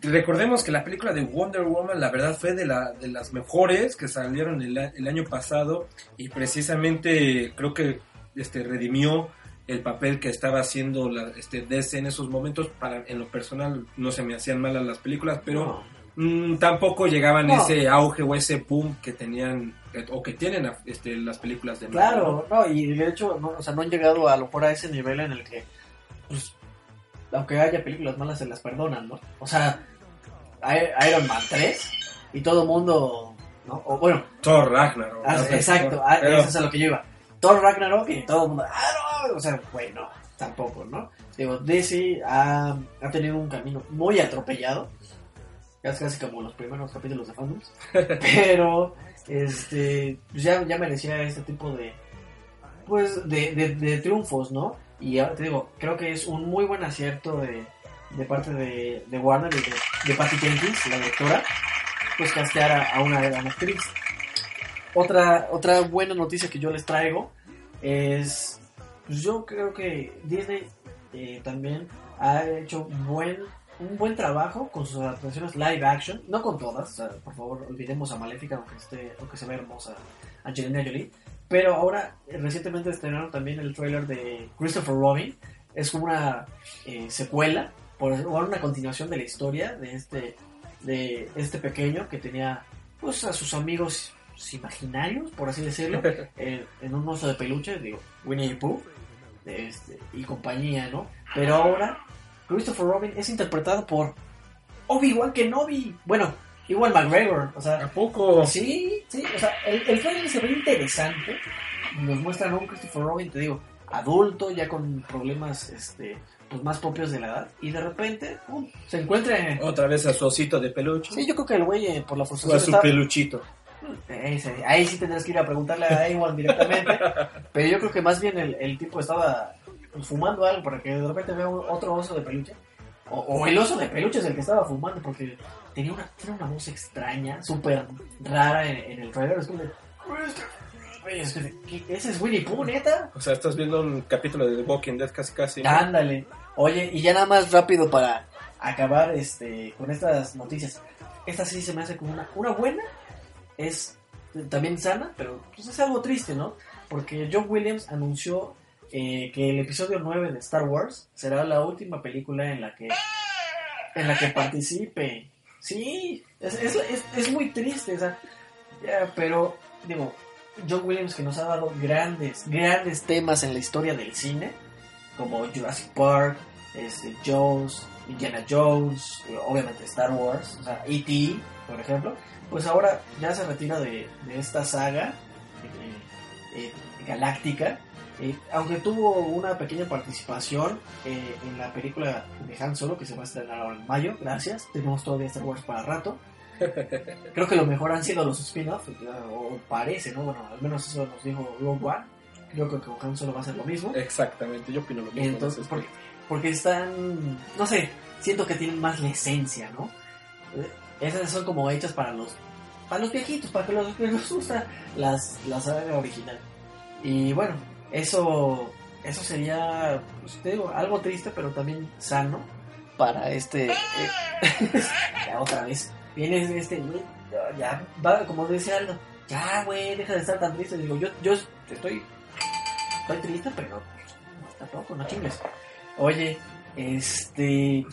recordemos que la película de Wonder Woman, la verdad, fue de, la, de las mejores que salieron el, el año pasado y precisamente creo que este, redimió el papel que estaba haciendo la, este, DC en esos momentos. Para, en lo personal, no se me hacían malas las películas, pero No. Mm, tampoco llegaban No. ese auge o ese boom que tenían o que tienen este, las películas de Marvel, ¿no? Claro, no, y de hecho, no, o sea, no han llegado a lo mejor a ese nivel en el que, pues, aunque haya películas malas, se las perdonan, ¿no? O sea, Iron Man 3 y todo mundo, ¿no? O bueno, Thor Ragnarok. ah, exacto, ah, Pero- eso es a lo que yo iba. Thor Ragnarok y todo el mundo, ah, no, o sea, bueno, tampoco, ¿no? Digo, DC ha, ha tenido un camino muy atropellado, casi, casi como los primeros capítulos de Fandoms, pero este pues ya, ya merecía este tipo de pues de, de- de triunfos, ¿no? Y ahora te digo, creo que es un muy buen acierto de, de parte de, de Warner y de, de Patty Jenkins, la directora, pues castear a, una gran actriz. Otra, otra buena noticia que yo les traigo es, pues yo creo que Disney eh, también ha hecho buen, un buen trabajo con sus adaptaciones live action, no con todas, o sea, por favor olvidemos a Maléfica aunque, esté, aunque se ve hermosa Angelina Jolie, pero ahora eh, recientemente estrenaron también el trailer de Christopher Robin, es como una eh, secuela, por o una continuación de la historia de este, de este pequeño que tenía pues a sus amigos imaginarios, por así decirlo, en, en un oso de peluche, digo, Winnie the Pooh, este, y compañía, ¿no? Pero ahora, Christopher Robin es interpretado por Obi-Wan Kenobi. Bueno, igual McGregor, o sea, ¿A poco? Sí, sí, o sea, el, el trailer se ve interesante. Nos muestran a un Christopher Robin, te digo, adulto, ya con problemas este, pues más propios de la edad. Y de repente, pum, se encuentra en... Otra vez a su osito de peluche. Sí, yo creo que el güey, eh, por la o a frustración, su está- peluchito. Ese, ahí sí tendrás que ir a preguntarle a Ewan directamente. pero yo creo que más bien el, el tipo estaba fumando algo para que de repente vea otro oso de peluche. O, o el oso de peluche es el que estaba fumando porque tenía una, tiene una voz extraña, súper rara en, en el trailer. Es como de, "Güey, es que- ¿qué- ¿Ese es Winnie Pooh, neta? O sea, estás viendo un capítulo de The Walking Dead casi casi. ¿no? Ándale. Oye, y ya nada más rápido para acabar este con estas noticias. Esta sí se me hace como una, una buena. Es también sana, pero pues es algo triste, ¿no? Porque John Williams anunció eh, que el episodio 9 de Star Wars será la última película en la que en la que participe. Sí, es, es, es, muy triste. O sea, Ya, pero, digo, John Williams que nos ha dado grandes, grandes temas en la historia del cine, como Jurassic Park, este, Jones, Indiana Jones, eh, obviamente Star Wars, o sea, E.T., por ejemplo, pues ahora ya se retira de, de esta saga eh, eh, galáctica, eh, aunque tuvo una pequeña participación eh, en la película de Han Solo que se va a estrenar ahora en mayo, gracias, tenemos todavía Star Wars para rato. Creo que lo mejor han sido los spin-offs, o parece, ¿no? Bueno, al menos eso nos dijo Rogue One. Creo que con Han Solo va a ser lo mismo. Exactamente, yo opino lo mismo. Entonces, porque, porque están, no sé, siento que tienen más la esencia, ¿no? Eh, Esas son como hechas para los para los viejitos, para que los que les gusta las, la saga original. Y bueno, eso eso sería, pues, digo, algo triste, pero también sano para este... eh, ya otra vez. Viene este, ya, va, como decía Aldo, ya, güey, deja de estar tan triste. Digo, yo, yo estoy, estoy triste, pero no, tampoco, no chingues. Oye, este,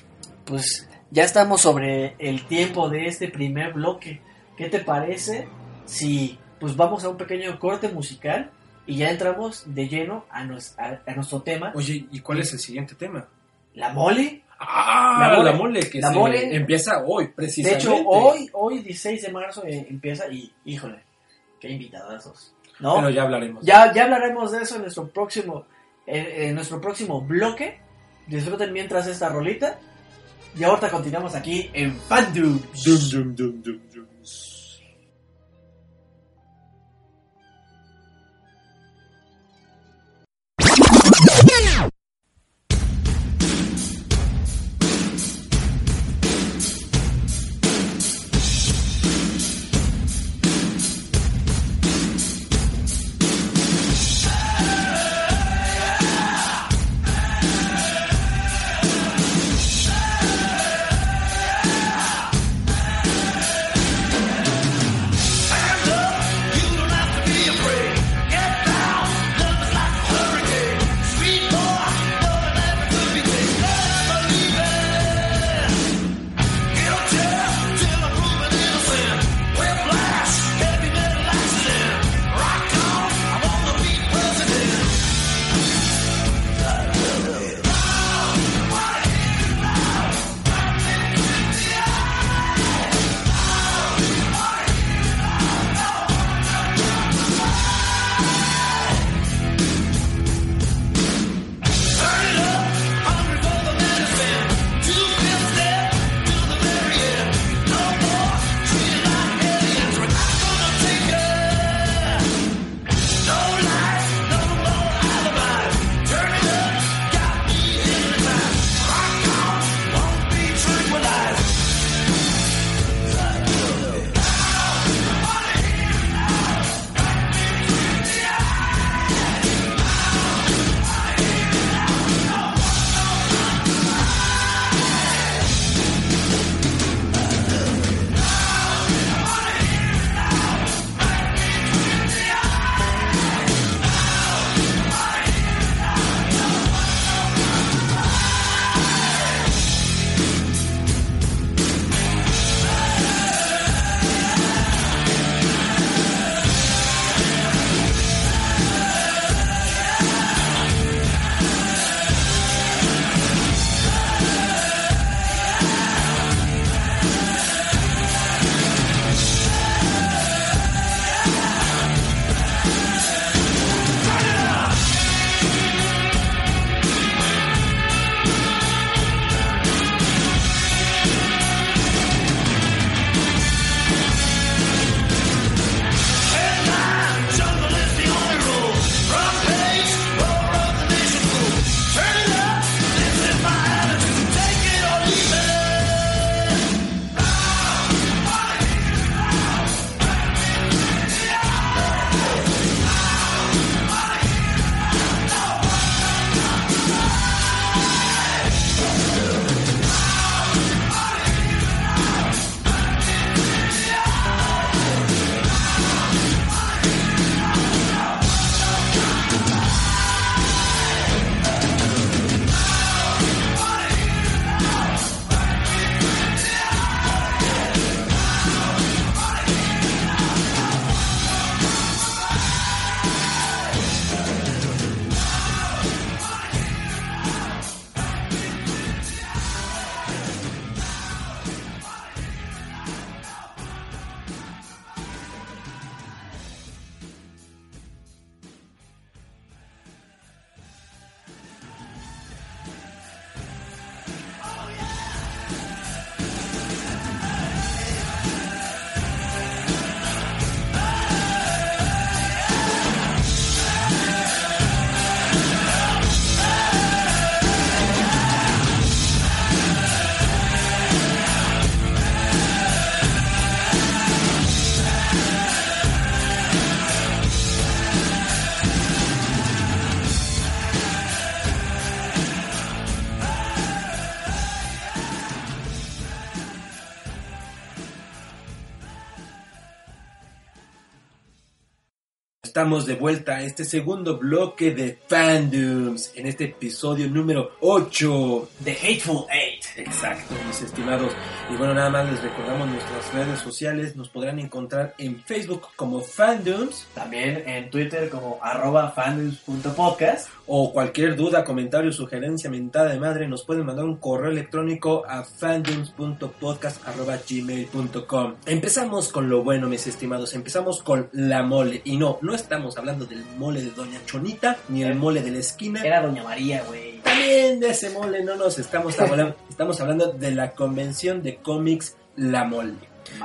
pues ya estamos sobre el tiempo de este primer bloque. ¿Qué te parece si pues vamos a un pequeño corte musical y ya entramos de lleno a, nos- a- a nuestro tema? Oye, ¿y cuál es el siguiente tema? La mole. Ah, La la mole. mole, que La se mole. empieza hoy, De precisamente. hecho, hoy, hoy 16 de marzo eh, empieza y, híjole, qué invitadazos. ¿No? Pero ya hablaremos. Ya, ya hablaremos de eso en nuestro próximo, en, en nuestro próximo bloque. Disfruten mientras esta rolita. Y ahorita continuamos aquí en Fandom. Estamos de vuelta a este segundo bloque de fandoms en este episodio número 8. The Hateful Eight. Exacto, mis estimados. Y bueno, nada más les recordamos nuestras redes sociales. Nos podrán encontrar en Facebook como fandoms También en Twitter como arroba fandoms.podcast. o cualquier duda, comentario, sugerencia, mentada de madre, nos pueden mandar un correo electrónico a fandoms.podcast.gmail.com. Empezamos con lo bueno, mis estimados. Empezamos con la mole. Y no, no estamos hablando del mole de Doña Chonita, ni el mole de la esquina. Era Doña María, güey. También de ese mole no nos estamos hablando. Estamos hablando de la convención de cómics La Mole.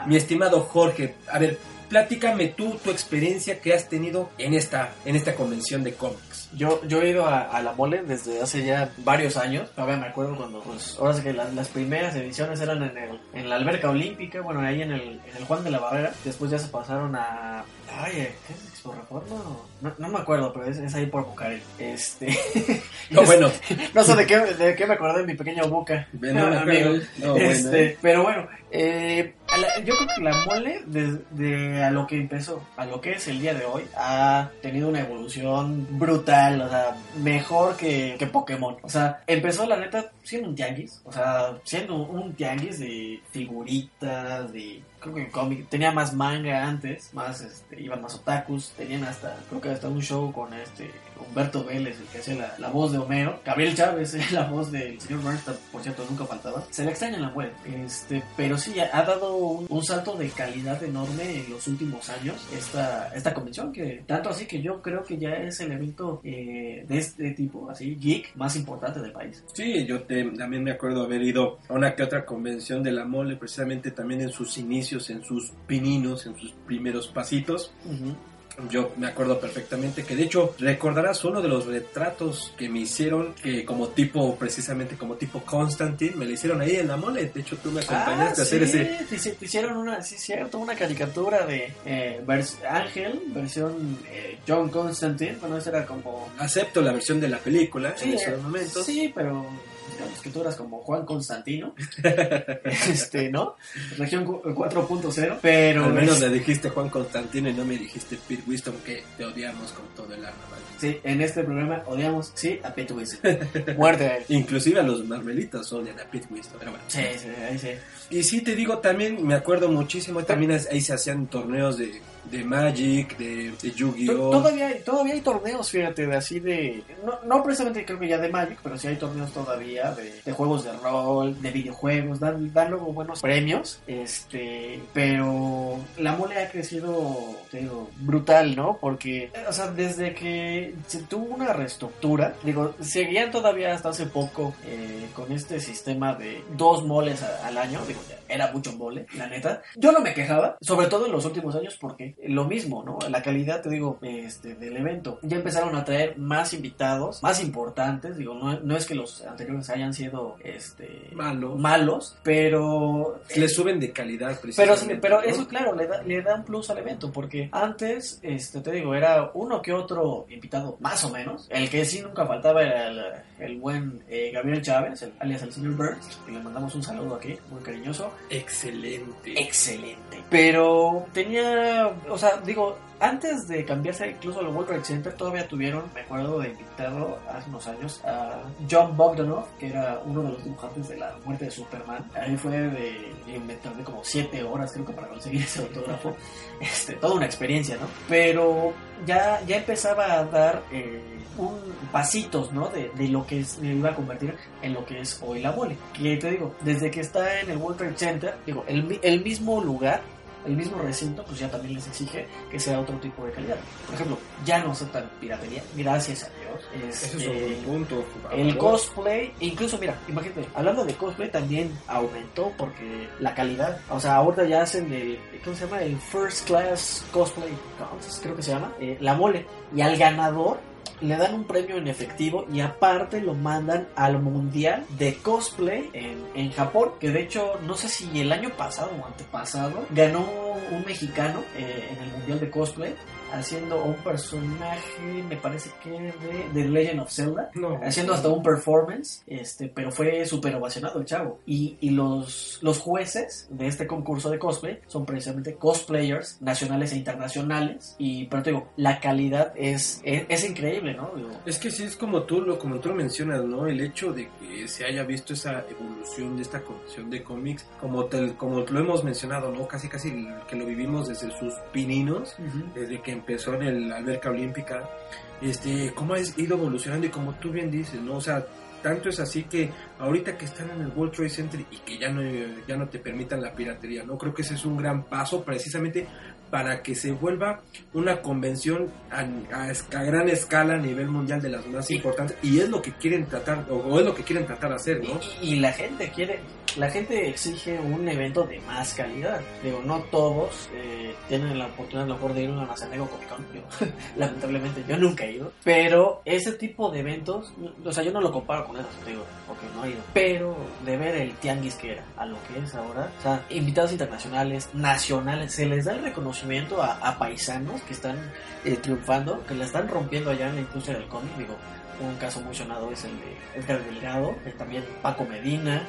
Mi estimado Jorge, a ver, platícame tú tu experiencia que has tenido en esta, en esta convención de cómics. Yo, yo he ido a, a la mole desde hace ya varios años. Todavía me acuerdo cuando, pues, ahora sí que las, las primeras ediciones eran en, el, en la alberca olímpica, bueno, ahí en el, en el Juan de la Barrera. Después ya se pasaron a. Ay, ¿qué es Expo Reforma? No, no me acuerdo, pero es, es ahí por Bucareli. Este. No, bueno, no sé de qué, de qué me acordé de mi pequeño buca. no acuerdo. amigo. No, bueno, Este, ¿eh? pero bueno, eh, la- yo creo que la mole, desde a lo que empezó, a lo que es el día de hoy, ha tenido una evolución brutal, o sea, mejor que, que Pokémon. O sea, empezó la neta siendo un tianguis, o sea, siendo un tianguis de figuritas, de creo que cómic, tenía más manga antes, más este, iban más otakus, tenían hasta, creo que hasta un show con este Humberto Vélez, el que hacía la, la voz de Homero, Gabriel Chávez, eh, la voz del señor Bernstein, por cierto, nunca faltaba. Se le extraña en la web, este, pero sí, ha dado un, un salto de calidad enorme en los últimos años esta, esta convención, que tanto así que yo creo que ya es el evento eh, de este tipo, así, geek, más importante del país. Sí, yo te- también me acuerdo haber ido a una que otra convención de la mole, precisamente también en sus inicios, en sus pininos, en sus primeros pasitos. Yo me acuerdo perfectamente que de hecho recordarás uno de los retratos que me hicieron que como tipo, precisamente como tipo Constantine, me lo hicieron ahí en la mole. De hecho tú me acompañaste a hacer Ah, sí, ese... Te, hici- te hicieron una, sí, cierto, una caricatura de eh, vers- Ángel, versión eh, John Constantine. Bueno, esa era como. Acepto la versión de la película Sí, en esos momentos. Sí, pero digamos que tú eras como Juan Constantino. este, ¿no? Región cu- 4.0. Pero. Al menos le dijiste Juan Constantino y no me dijiste Pete Wisdom que te odiamos con todo el alma. ¿vale? Sí, en este programa odiamos, sí, a Pete Wilson. Muerte a él. Inclusive a los marmelitas odian a Pete Wisdom, pero bueno. Sí, sí, ahí sí. Y sí, te digo, también me acuerdo muchísimo, también ahí se hacían torneos de, de Magic, de, de Yu-Gi-Oh! Todavía hay, todavía hay torneos, fíjate, de así de... No, no precisamente creo que ya de Magic, pero sí hay torneos todavía de, juegos de rol, de videojuegos, dan, dan luego buenos premios, este... Pero la mole ha crecido, te digo, brutal, ¿no? Porque, o sea, desde que se tuvo una reestructura, digo, seguían todavía hasta hace poco eh, con este sistema de dos moles al año, digo, ya era mucho mole, la neta. Yo no me quejaba, sobre todo en los últimos años, porque lo mismo, ¿no? La calidad, te digo, este, del evento. Ya empezaron a traer más invitados, más importantes, digo, no, no es que los anteriores hayan sido, este, Malos. malos, pero... Le suben de calidad, Pero, precisamente. pero ¿no? eso, claro, le da, le da un plus al evento, porque antes, este, te digo, era uno que otro invitado, más o menos. El que sí nunca faltaba era el, el buen eh, Gabriel Chávez, el- alias el señor Burns, que le mandamos un saludo aquí, muy cariñoso. Excelente. Excelente. Pero tenía, o sea, digo, antes de cambiarse incluso al World Trade Center, todavía tuvieron, me acuerdo de invitado hace unos años a John Bogdanov, que era uno de los dibujantes de la muerte de Superman. Ahí fue de inventar de como 7 horas, creo que para conseguir ese autógrafo. Este, toda una experiencia, ¿no? Pero ya, ya empezaba a dar eh, un pasitos, ¿no? De, de lo que se iba a convertir en lo que es hoy la mole. Que te digo, desde que está en el World Trade Center, digo, el, el mismo lugar, el mismo recinto, pues ya también les exige que sea otro tipo de calidad. Por ejemplo, ya no aceptan piratería, gracias a Dios. Ese es Este, un punto. el cosplay, incluso mira, imagínate, hablando de cosplay también aumentó porque la calidad, o sea, ahorita ya hacen el, ¿cómo se llama? El First Class Cosplay Contest, creo que se llama, eh, la mole. Y al ganador le dan un premio en efectivo y aparte lo mandan al Mundial de Cosplay en, en Japón, que de hecho, no sé si el año pasado o antepasado, ganó un mexicano eh, en el Mundial de Cosplay haciendo un personaje, me parece que de, de Legend of Zelda. No. Haciendo hasta un performance, este, pero fue súper ovacionado el chavo. Y, y los, los jueces de este concurso de cosplay son precisamente cosplayers nacionales e internacionales. Y, pero te digo, la calidad es, es, es increíble, ¿no? Digo, Es que sí es como tú lo como tú lo mencionas, ¿no? El hecho de que se haya visto esa evolución de esta colección de cómics, como te- como lo hemos mencionado, ¿no? Casi casi que lo vivimos desde sus pininos, desde que empezó en el alberca olímpica, este, cómo ha ido evolucionando y como tú bien dices, ¿no? O sea, tanto es así que ahorita que están en el World Trade Center y que ya no, ya no te permitan la piratería, ¿no? Creo que ese es un gran paso precisamente para que se vuelva una convención a, a a gran escala a nivel mundial de las más importantes y es lo que quieren tratar o, o es lo que quieren tratar de hacer, ¿no? Y, y la gente quiere, la gente exige un evento de más calidad. Digo, no todos eh, tienen la oportunidad a lo mejor de ir a una San Diego Comic Con. Digo, lamentablemente yo nunca he ido. Pero ese tipo de eventos, o sea, yo no lo comparo con esos, digo, porque no he ido. Pero de ver el tianguis que era a lo que es ahora, o sea, invitados internacionales, nacionales, se les da el reconocimiento a, a paisanos que están eh, triunfando, que la están rompiendo allá en la industria del cómic. Digo, un caso muy sonado es el de Edgar Delgado, eh, también Paco Medina,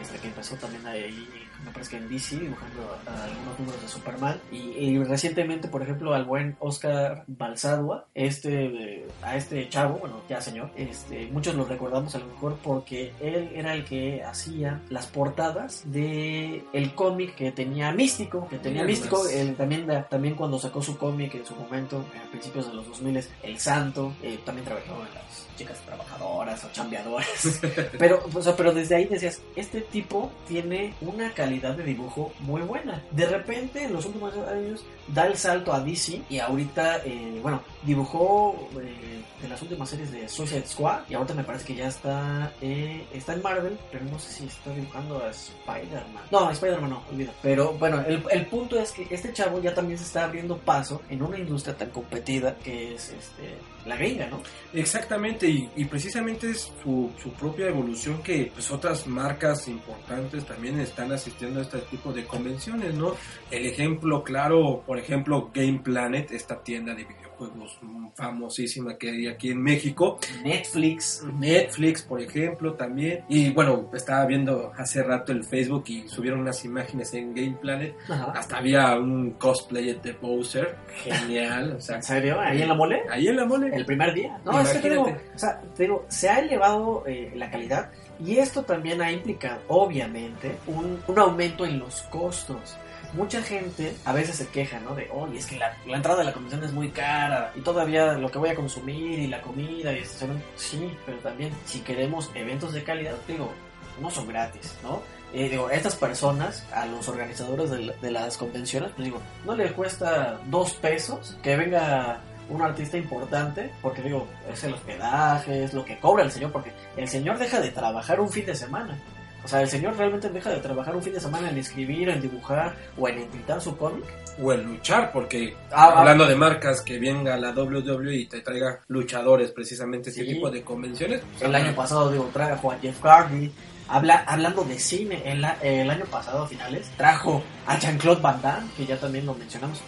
este, que empezó también ahí, me parece que en DC, dibujando algunos números de Superman. Y, y recientemente, por ejemplo, al buen Oscar Balsadua, este, a este chavo, bueno, ya señor, este, muchos lo recordamos a lo mejor porque él era el que hacía las portadas de el cómic que tenía Místico, que tenía Místico, él también, también cuando sacó su cómic en su momento, a principios de los 2000, El Santo, eh, también trabajó en las chicas trabajadoras o chambeadoras. pero, o sea, pero desde ahí decías, este tipo tiene una calidad de dibujo muy buena. De repente, en los últimos años, da el salto a DC y ahorita, eh, bueno, dibujó eh, de las últimas series de Suicide Squad y ahorita me parece que ya está, eh, está en Marvel, pero no sé si está dibujando a Spider-Man. No, Spider-Man no, olvido. Pero bueno, el, el punto es que este chavo ya también se está abriendo paso en una industria tan competida que es este, la gringa, ¿no? Exactamente, y, precisamente es su, su propia evolución que pues, otras marcas importantes también están asistiendo a este tipo de convenciones, ¿no? El ejemplo claro, por ejemplo, Game Planet, esta tienda de videojuegos mm, famosísima que hay aquí en México, Netflix. Netflix, por ejemplo, también. Y bueno, estaba viendo hace rato el Facebook y subieron unas imágenes en Game Planet. Ajá. Hasta había un cosplay de Bowser, genial, o sea, ¿En serio? ¿Ahí en la mole? ahí en la mole. El primer día. No, es que te digo, Imagínate. o sea, te digo, se ha elevado eh, la calidad y esto también ha implicado, obviamente, un, un aumento en los costos. Mucha gente a veces se queja, ¿no? De, oye, es que la, entrada a la convención es muy cara y todavía lo que voy a consumir y la comida y estacionamiento. Sí, pero también si queremos eventos de calidad, digo, no son gratis, ¿no? Eh, digo, estas personas, a los organizadores de, de las convenciones, pues digo, no les cuesta dos pesos que venga un artista importante, porque digo, es el hospedaje, es lo que cobra el señor, porque el señor deja de trabajar un fin de semana. O sea, el señor realmente deja de trabajar un fin de semana en escribir, en dibujar o en editar su cómic. o el luchar, porque Ah, ah. hablando de marcas que venga la WWE y te traiga luchadores precisamente este Sí. tipo de convenciones. pues, El año pasado, digo, trajo a Jeff Hardy. Habla, hablando de cine, el, el año pasado a finales trajo a Jean-Claude Van Damme, que ya también lo mencionamos.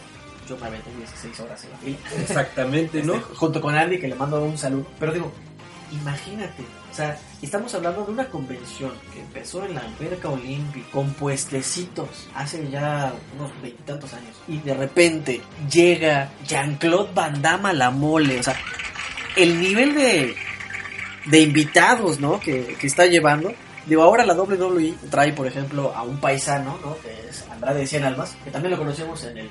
Yo me aventé 16 horas en la fila. Exactamente, ¿no? Este, junto con Andy, que le mando un saludo. Pero digo, imagínate, o sea, estamos hablando de una convención que empezó en la alberca olímpica con puestecitos hace ya unos veintitantos años. Y de repente llega Jean-Claude Van Damme a la mole. O sea, el nivel de, de invitados, ¿no? Que, que está llevando. Digo, ahora la WWE trae, por ejemplo, a un paisano, ¿no? Que es Andrade Cien Almas, que también lo conocemos en el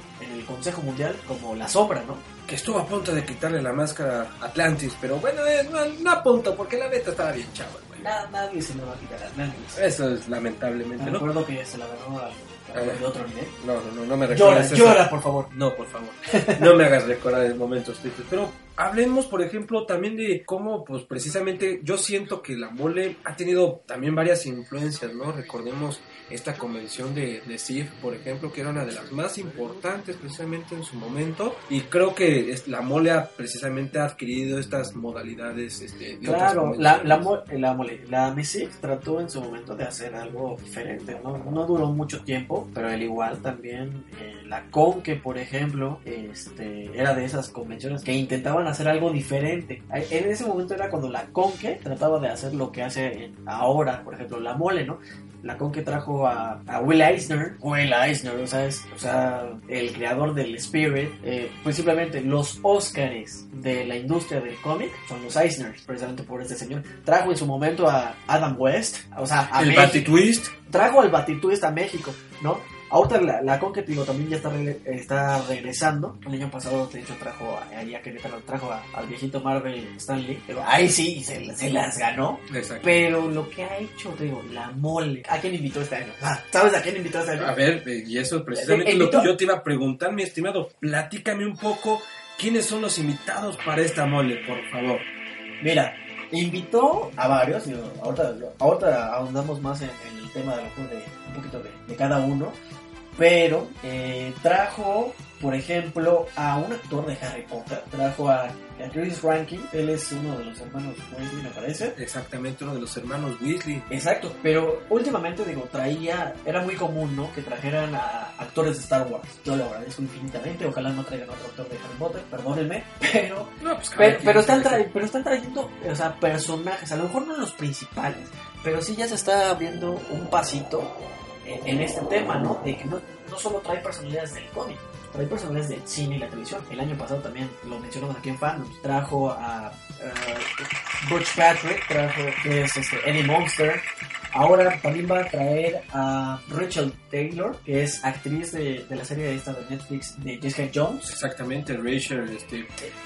Consejo Mundial como La Sombra, ¿no? Que estuvo a punto de quitarle la máscara a Atlantis, pero bueno, eh, no, no a punto, porque la neta estaba bien chava, güey. Na- nadie se me va a quitar a nadie. Eso es lamentablemente, Me ¿no? acuerdo que se la ganó al al de otro nivel. No, no, no, no me Llora, recuerdes eso. llora, por favor. No, por favor. No me hagas recordar en momentos tristes. Pero hablemos, por ejemplo, también de cómo, pues precisamente, yo siento que la mole ha tenido también varias influencias, ¿no? Recordemos esta convención de, de CIF, por ejemplo, que era una de las más importantes precisamente en su momento. Y creo que la mole ha precisamente ha adquirido estas modalidades este, de Claro, la, la, mo- la, mole- la MSIC trató en su momento de hacer algo diferente, ¿no? No duró mucho tiempo, pero al igual también eh, la Conque, por ejemplo, este, era de esas convenciones que intentaban hacer algo diferente. En ese momento era cuando la Conque trataba de hacer lo que hace ahora, por ejemplo, la Mole, ¿no? La con que trajo a, Will Eisner, Will Eisner, o sea, o sea el creador del Spirit, eh, pues simplemente los Oscars de la industria del cómic son los Eisners, precisamente por este señor. Trajo en su momento a Adam West, o sea, a el Batitwist. Trajo al Batitwist a México, ¿no? Ahorita la, la digo, también ya está, está regresando. El año pasado, de hecho, trajo ahí a Querétaro, trajo al viejito Marvel Stanley. Pero ahí sí, se, se las ganó. Exacto. Pero lo que ha hecho, te digo, la mole. ¿A quién invitó este año? Ah, ¿Sabes a quién invitó este año? A ver, eh, y eso es precisamente lo que yo te iba a preguntar, mi estimado. Platícame un poco quiénes son los invitados para esta mole, por favor. Mira, invitó a varios. Ahorita, ahorita ahondamos más en, el tema de, de un poquito de, de cada uno pero eh, trajo, por ejemplo, a un actor de Harry Potter. Trajo a, Chris Rankin. Él es uno de los hermanos Weasley, me parece. Exactamente, uno de los hermanos Weasley. Exacto, pero últimamente, digo, traía. Era muy común, ¿no? Que trajeran a actores de Star Wars. Yo lo agradezco infinitamente. Ojalá no traigan otro actor de Harry Potter, perdónenme. Pero. Pues, pero, están pero están trayendo, o sea, personajes. A lo mejor no los principales, pero sí ya se está viendo un pasito en este tema, ¿no? De que no, no solo trae personalidades del cómic, trae personalidades del cine y la televisión. El año pasado también lo mencionamos aquí en Fandoms. Trajo a uh, Butch Patrick, trajo que es este, Eddie Monster, Ahora también va a traer a Rachel Taylor, que es actriz de, de la serie esta de Netflix de Jessica Jones. Exactamente, Rachel. Este,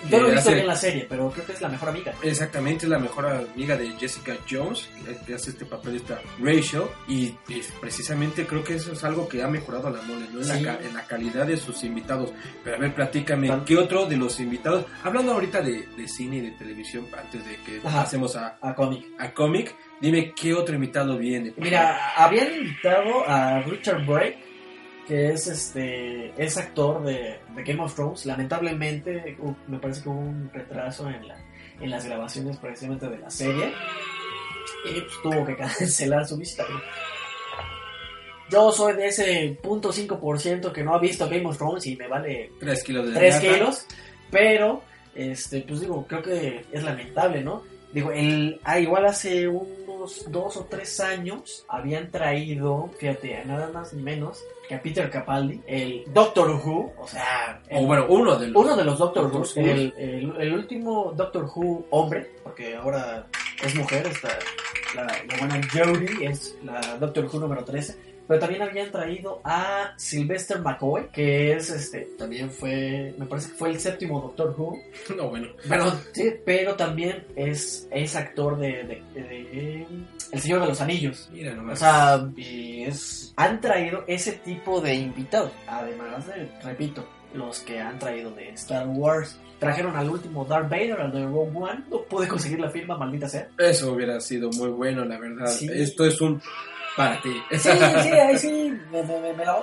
Yo no he visto bien la serie, pero creo que es la mejor amiga. Exactamente, es la mejor amiga de Jessica Jones, que hace este papel esta Rachel. Y, precisamente creo que eso es algo que ha mejorado a la mole, ¿no? En, la, en la calidad de sus invitados. Pero a ver, platícame, ¿qué otro de los invitados? Hablando ahorita de, de cine y de televisión, antes de que pasemos a, a cómic. A cómic Dime qué otro invitado viene. Mira, habían invitado a Richard Brake, que es este es actor de, Game of Thrones. Lamentablemente, me parece que hubo un retraso en, la, en las grabaciones precisamente de la serie. Y pues, tuvo que cancelar su visita. Yo soy de ese .5% que no ha visto Game of Thrones y me vale 3 kilos de 3 kilos. Pero, este, pues digo, creo que es lamentable, ¿no? Digo, el, ah, igual hace dos o tres años habían traído, fíjate, nada más ni menos que a Peter Capaldi, el Doctor Who, o sea... bueno, uno de los, uno de los Doctor, Who, el, el, último Doctor Who hombre, porque ahora es mujer, está la, la buena Jodie, es la Doctor Who número 13 pero también habían traído a Sylvester McCoy, que es este, también fue, me parece que fue el séptimo Doctor Who. No, bueno. Pero, sí, pero también es, es actor de, El Señor de los Anillos. Mira nomás. O sea, y es, han traído ese tipo de invitados. Además de, repito, los que han traído de Star Wars. Trajeron al último Darth Vader, al de Rogue One. No pude conseguir la firma, maldita sea. Eso hubiera sido muy bueno, la verdad. Esto es un para ti. Sí, sí, ahí sí, me, me, me la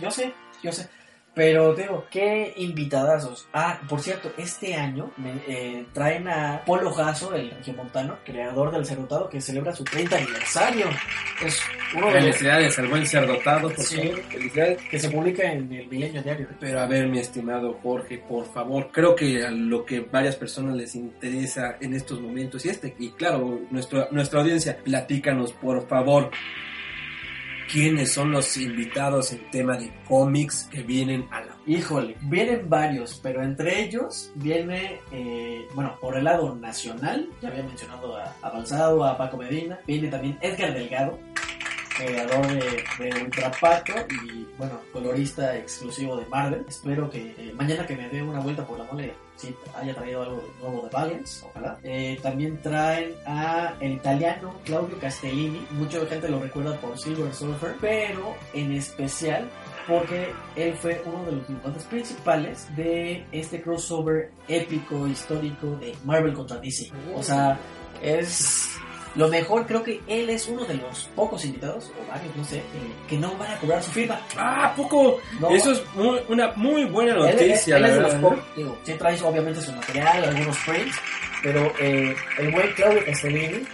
yo sé, yo sé. Pero digo, qué invitadazos. Ah, por cierto, este año me, eh, traen a Polo Jasso, el regiomontano, creador del Cerdotado, que celebra su 30 aniversario. Es uno de Felicidades al buen Cerdotado, por sí, Felicidades. Que se publica en el Milenio Diario. Pero a ver, mi estimado Jorge, por favor, creo que a lo que varias personas les interesa en estos momentos, y este, y claro, nuestra, nuestra audiencia, platícanos, por favor quiénes son los invitados en tema de cómics que vienen a la... Híjole, vienen varios, pero entre ellos viene, eh, bueno, por el lado nacional, ya había mencionado a Avanzado, a Paco Medina, viene también Edgar Delgado, creador de, de Ultra Paco y, bueno, colorista exclusivo de Marvel. Espero que eh, mañana que me dé una vuelta por la mole sí haya traído algo nuevo de Valiance, ojalá. Eh, también traen a el italiano Claudio Castellini, mucha gente lo recuerda por Silver Surfer, pero en especial porque él fue uno de los dibujantes principales de este crossover épico, histórico de Marvel contra DC. O sea, es lo mejor, creo que él es uno de los pocos invitados, o varios, no sé, que no van a cobrar su firma. Ah, poco. Eso es una muy buena noticia, él, es de los pocos. Digo, sí traes obviamente su material, algunos prints, pero eh, el buen Claudio Castellini,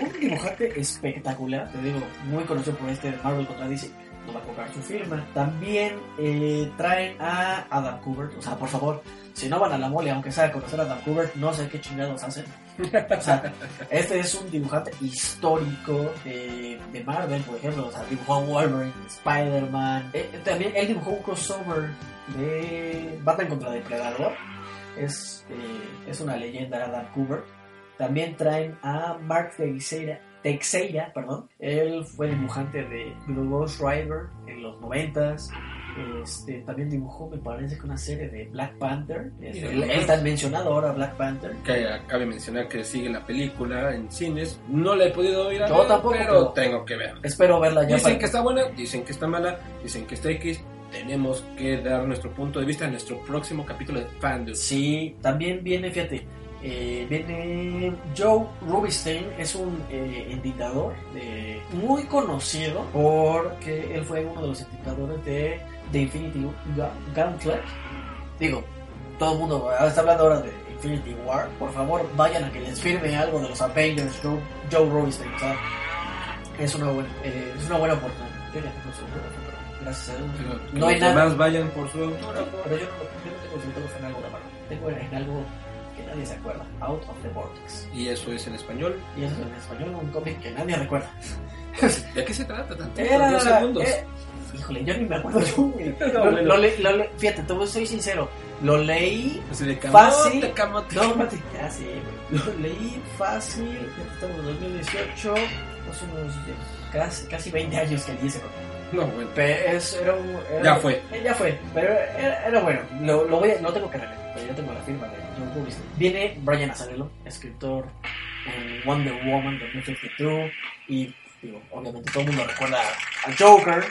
un dibujante espectacular, te digo, muy conocido por este Marvel contra DC. no va a cobrar su firma. También eh, traen a Adam Kubert, o sea, por favor, si no van a la mole, aunque sea conocer a Kubert, no sé qué chingados hacen. Este es un dibujante histórico de, Marvel, por ejemplo. O sea, dibujó Wolverine, Spider-Man. Eh, también él dibujó un crossover de Batman contra Depredador. Es, eh, es una leyenda Adam Kubert. También traen a Mark Teixeira, Teixeira, perdón. Él fue dibujante de Blue Ghost Rider en los noventas. Este, también dibujó, me parece que una serie de Black Panther. Este, nomás. él tan mencionado ahora, Black Panther. Que cabe mencionar que sigue la película en cines. No la he podido ir a Yo ver, tampoco, pero pero- tengo que ver. Espero verla ya. Dicen para- que está buena, dicen que está mala, dicen que está X. Tenemos que dar nuestro punto de vista en nuestro próximo capítulo de Fandom. Sí, también viene, fíjate, eh, viene Joe Rubinstein, es un eh, editador de- muy conocido porque él fue uno de los editadores de The Infinity Ga- Gauntlet. Digo, todo el mundo está hablando ahora de Infinity War. Por favor, vayan a que les firme algo de los Avengers, Joe, Joe sea, es una buena, eh, es una buena oportunidad. Yo ya tengo su autógrafo, pero Gracias a Dios. Pero que No hay nada. demás vayan por su autógrafo. Pero yo no, yo no tengo su autógrafo en algo de mano. Tengo en algo que nadie se acuerda. Out of the Vortex. Y eso es en español. Y eso es en español, un cómic que nadie recuerda. ¿De qué se trata? Tanto, Era... dos segundos. eh, híjole, yo ni me acuerdo yo, güey. No, Lo- le- lo le- fíjate, te voy- soy sincero. Lo leí Así de Fácil. camote, camote. No, espérate, ya sí, güey. Lo leí fácil, ya estamos en 2018, hace unos casi, casi 20 años que leí ese cómic. No, bueno. Pero es, era era- Ya fue. eh, Ya fue, pero era, era bueno. Lo, lo, voy a, lo tengo que releer, pero yo tengo la firma de John Rubinstein. Viene Brian Azzarello, escritor en Wonder Woman 2052, y digo, obviamente todo el mundo recuerda al Joker.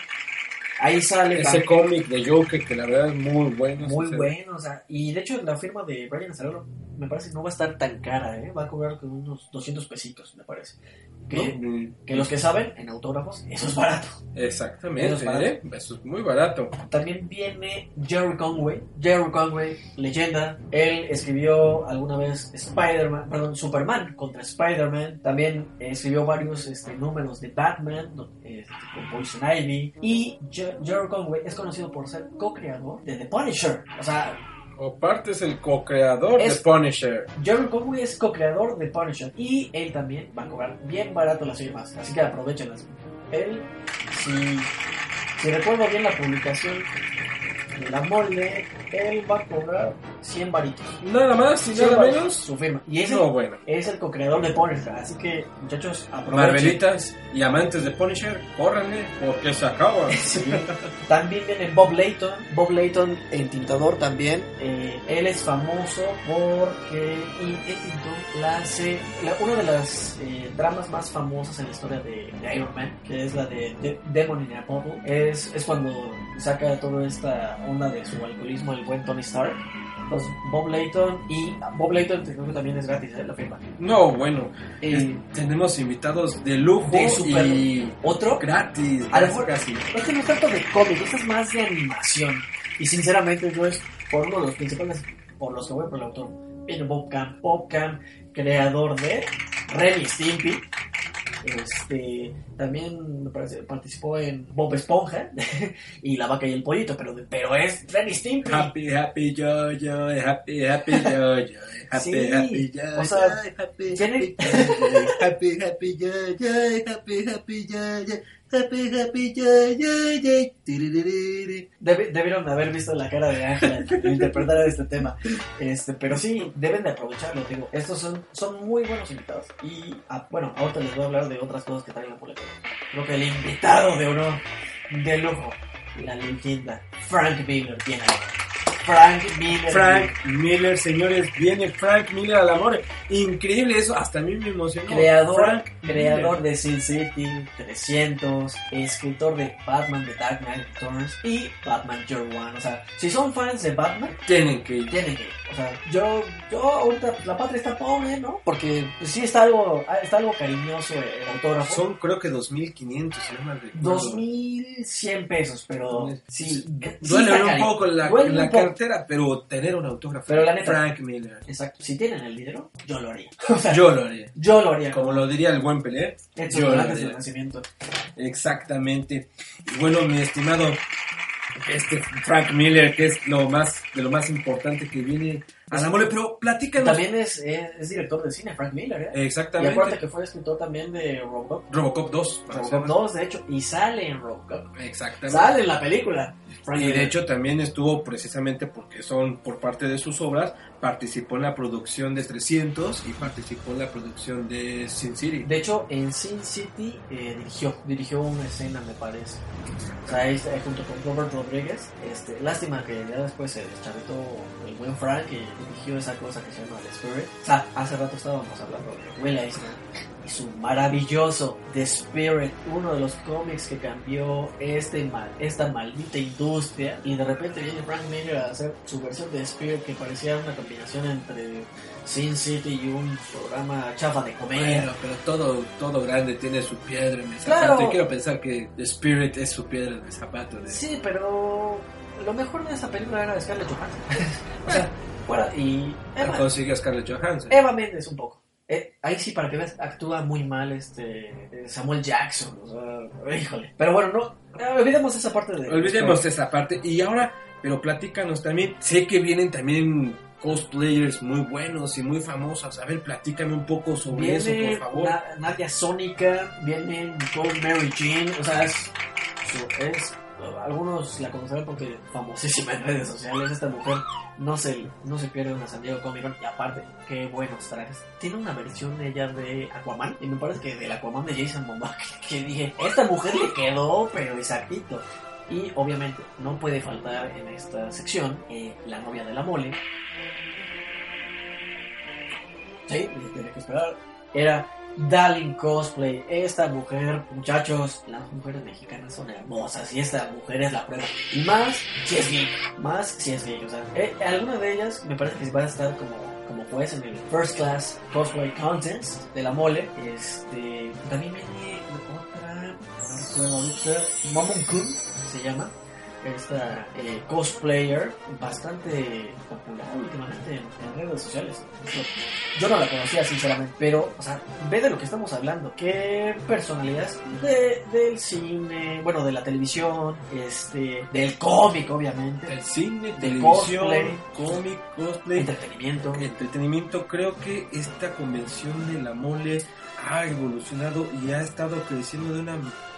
Ahí sale Ese cómic de Joker que la verdad es muy bueno. muy bueno, o sea, y de hecho la firma de Brian Azzarello me parece que no va a estar tan cara, ¿eh? va a cobrar como unos 200 pesitos, me parece. Que, ¿no? que los que saben, en autógrafos, eso es barato. Exactamente, Eso es barato. ¿eh? Eso es muy barato. También viene Jerry Conway. Jerry Conway, leyenda. Él escribió alguna vez Spider-Man, perdón, Superman contra Spider-Man. También eh, escribió varios este, números de Batman este, con Poison Ivy. Y Je- Jerry Conway es conocido por ser co-creador de The Punisher. O sea, O parte es el co-creador de Punisher. Jerry Conway es co-creador de Punisher. Y él también va a cobrar bien barato las firmas. Así que aprovechenlas. Él, si, si recuerdo bien la publicación de la mole, él va a cobrar 100 varitos. Nada más y 100 nada varitos menos. Su firma. Y ese No, bueno. es el co-creador de Punisher. Así que, muchachos, aprovechen. Marvelitas y amantes de Punisher, córranle porque se acaba. Sí. También viene Bob Layton. Bob Layton, el tintador también. Eh, él es famoso porque pintó la, se- la- una de las eh, dramas más famosas en la historia de, de Iron Man, que es la de, De- Demon in a Bottle. Es, es cuando saca toda esta onda de su alcoholismo el buen Tony Stark. Entonces, Bob Layton y Bob Layton creo que también es gratis ¿eh? la firma. No, bueno. Eh, es- tenemos invitados de lujo de super- y Otro gratis. A lo casi, casi. Es que no es tanto de cómic, esto es más de animación. Y sinceramente yo es por uno de los principales por los que voy por el autor. Viene Bob Camp, Bob Camp, creador de Ren y Stimpy. Este, también me parece, participó en Bob Esponja y La Vaca y el Pollito, pero, pero es Ren Stimpy. Happy, happy, yo, yo, happy, happy, yo, yo, happy, Sí, happy, yo, o sea, yo, happy, happy, happy, yo, yo, happy, happy, yo, yo, debieron haber visto la cara de Ángela al interpretar este tema. Este, pero sí, deben de aprovecharlo, digo. Estos son, son muy buenos invitados. Y ah, bueno, ahorita les voy a hablar de otras cosas que traen la boleto. Creo que el invitado de honor, de lujo, la leyenda, Frank Miller, tiene Frank Miller. Frank Miller, señores, viene Frank Miller al amor. Increíble eso, hasta a mí me emocionó. Creador, Frank creador Miller. de Sin City, 300, escritor de Batman The Dark Knight Returns y Batman Year One. O sea, si son fans de Batman, Tienen que ir. tienen que ir. O sea, yo, yo ahorita pues, la patria está pobre, ¿no? Porque pues, sí está algo, está algo cariñoso el autógrafo. Son creo que 2500, si no recuerdo. 2100 pesos, pero sí. sí Duele está un cari- poco la, un la poco. Cartera, pero tener un autógrafo. Pero la neta- Frank Miller. Exacto. Si tienen el dinero, yo lo haría. O sea, Yo lo haría. yo lo haría. Como lo diría el buen Pelé. Sus yo lo haría. nacimiento. Exactamente. Y bueno, mi estimado este Frank Miller, que es lo más de lo más importante que viene mole, pero platícanos. También es, es, es director de cine, Frank Miller, ¿eh? Y Exactamente. acuérdate que fue escritor también de Robocop. Robocop 2. para Robocop ser- 2, de hecho, y sale en Robocop. Exactamente. Sale en la película. Frank Y Miller. de hecho también estuvo precisamente porque son por parte de sus obras, participó en la producción de 300 y participó en la producción de Sin City. De hecho, en Sin City eh, dirigió, dirigió una escena, me parece. O sea, ahí junto con Robert Rodríguez. Este, lástima que ya después se deschavitó el buen Frank y dirigió esa cosa que se llama The Spirit. O sea, hace rato estábamos hablando de Will Eisner y su maravilloso The Spirit, uno de los cómics que cambió este mal, esta maldita industria. Y de repente viene Frank Miller a hacer su versión de The Spirit que parecía una combinación entre Sin City y un programa chafa de comedia. Bueno, pero todo, todo grande tiene su piedra en el Claro. zapato. Y quiero pensar que The Spirit es su piedra en el zapato. De... Sí, pero lo mejor de esa película era Scarlett Johansson. o sea, fuera, y Eva, Scarlett Johansson. Eva Méndez un poco. Eh, ahí sí, para que veas, actúa muy mal este Samuel Jackson. O sea, híjole. Pero bueno, no, eh, olvidemos esa parte de... Olvidemos esa parte. Y ahora, pero platícanos también. Sé que vienen también cosplayers muy buenos y muy famosos. A ver, platícame un poco sobre eso, por favor. Na- Nadia Sónica, viene Nicole Mary Jean, o sea, es, es- algunos la conocerán porque famosísima en redes sociales, esta mujer no se, no se pierde una San Diego Comic Con y aparte, qué buenos trajes. Tiene una versión de ella de Aquaman y me parece que del Aquaman de Jason Momoa que, dije, esta mujer le quedó pero exactito. Y obviamente no puede faltar en esta sección eh, la novia de la mole, Sí, tiene que esperar. Era Darling Cosplay. Esta mujer, muchachos, las mujeres mexicanas son hermosas y esta mujer es la prueba. Y más si es gay. Más si es gay. O sea, eh, de ellas me parece que va a estar como, como pues en el First Class Cosplay Contest de la mole. Este, también viene otra, no recuerdo ahorita, Kun se llama esta eh, cosplayer bastante popular últimamente en, en redes sociales. Yo no la conocía sinceramente, pero, o sea, ve de lo que estamos hablando. ¿Qué personalidades de, del cine, bueno, de la televisión, este, del cómic, obviamente, El cine, De televisión, cosplay. cómic, cosplay, entretenimiento? entretenimiento. Creo que esta convención de la mole ha evolucionado y ha estado creciendo de una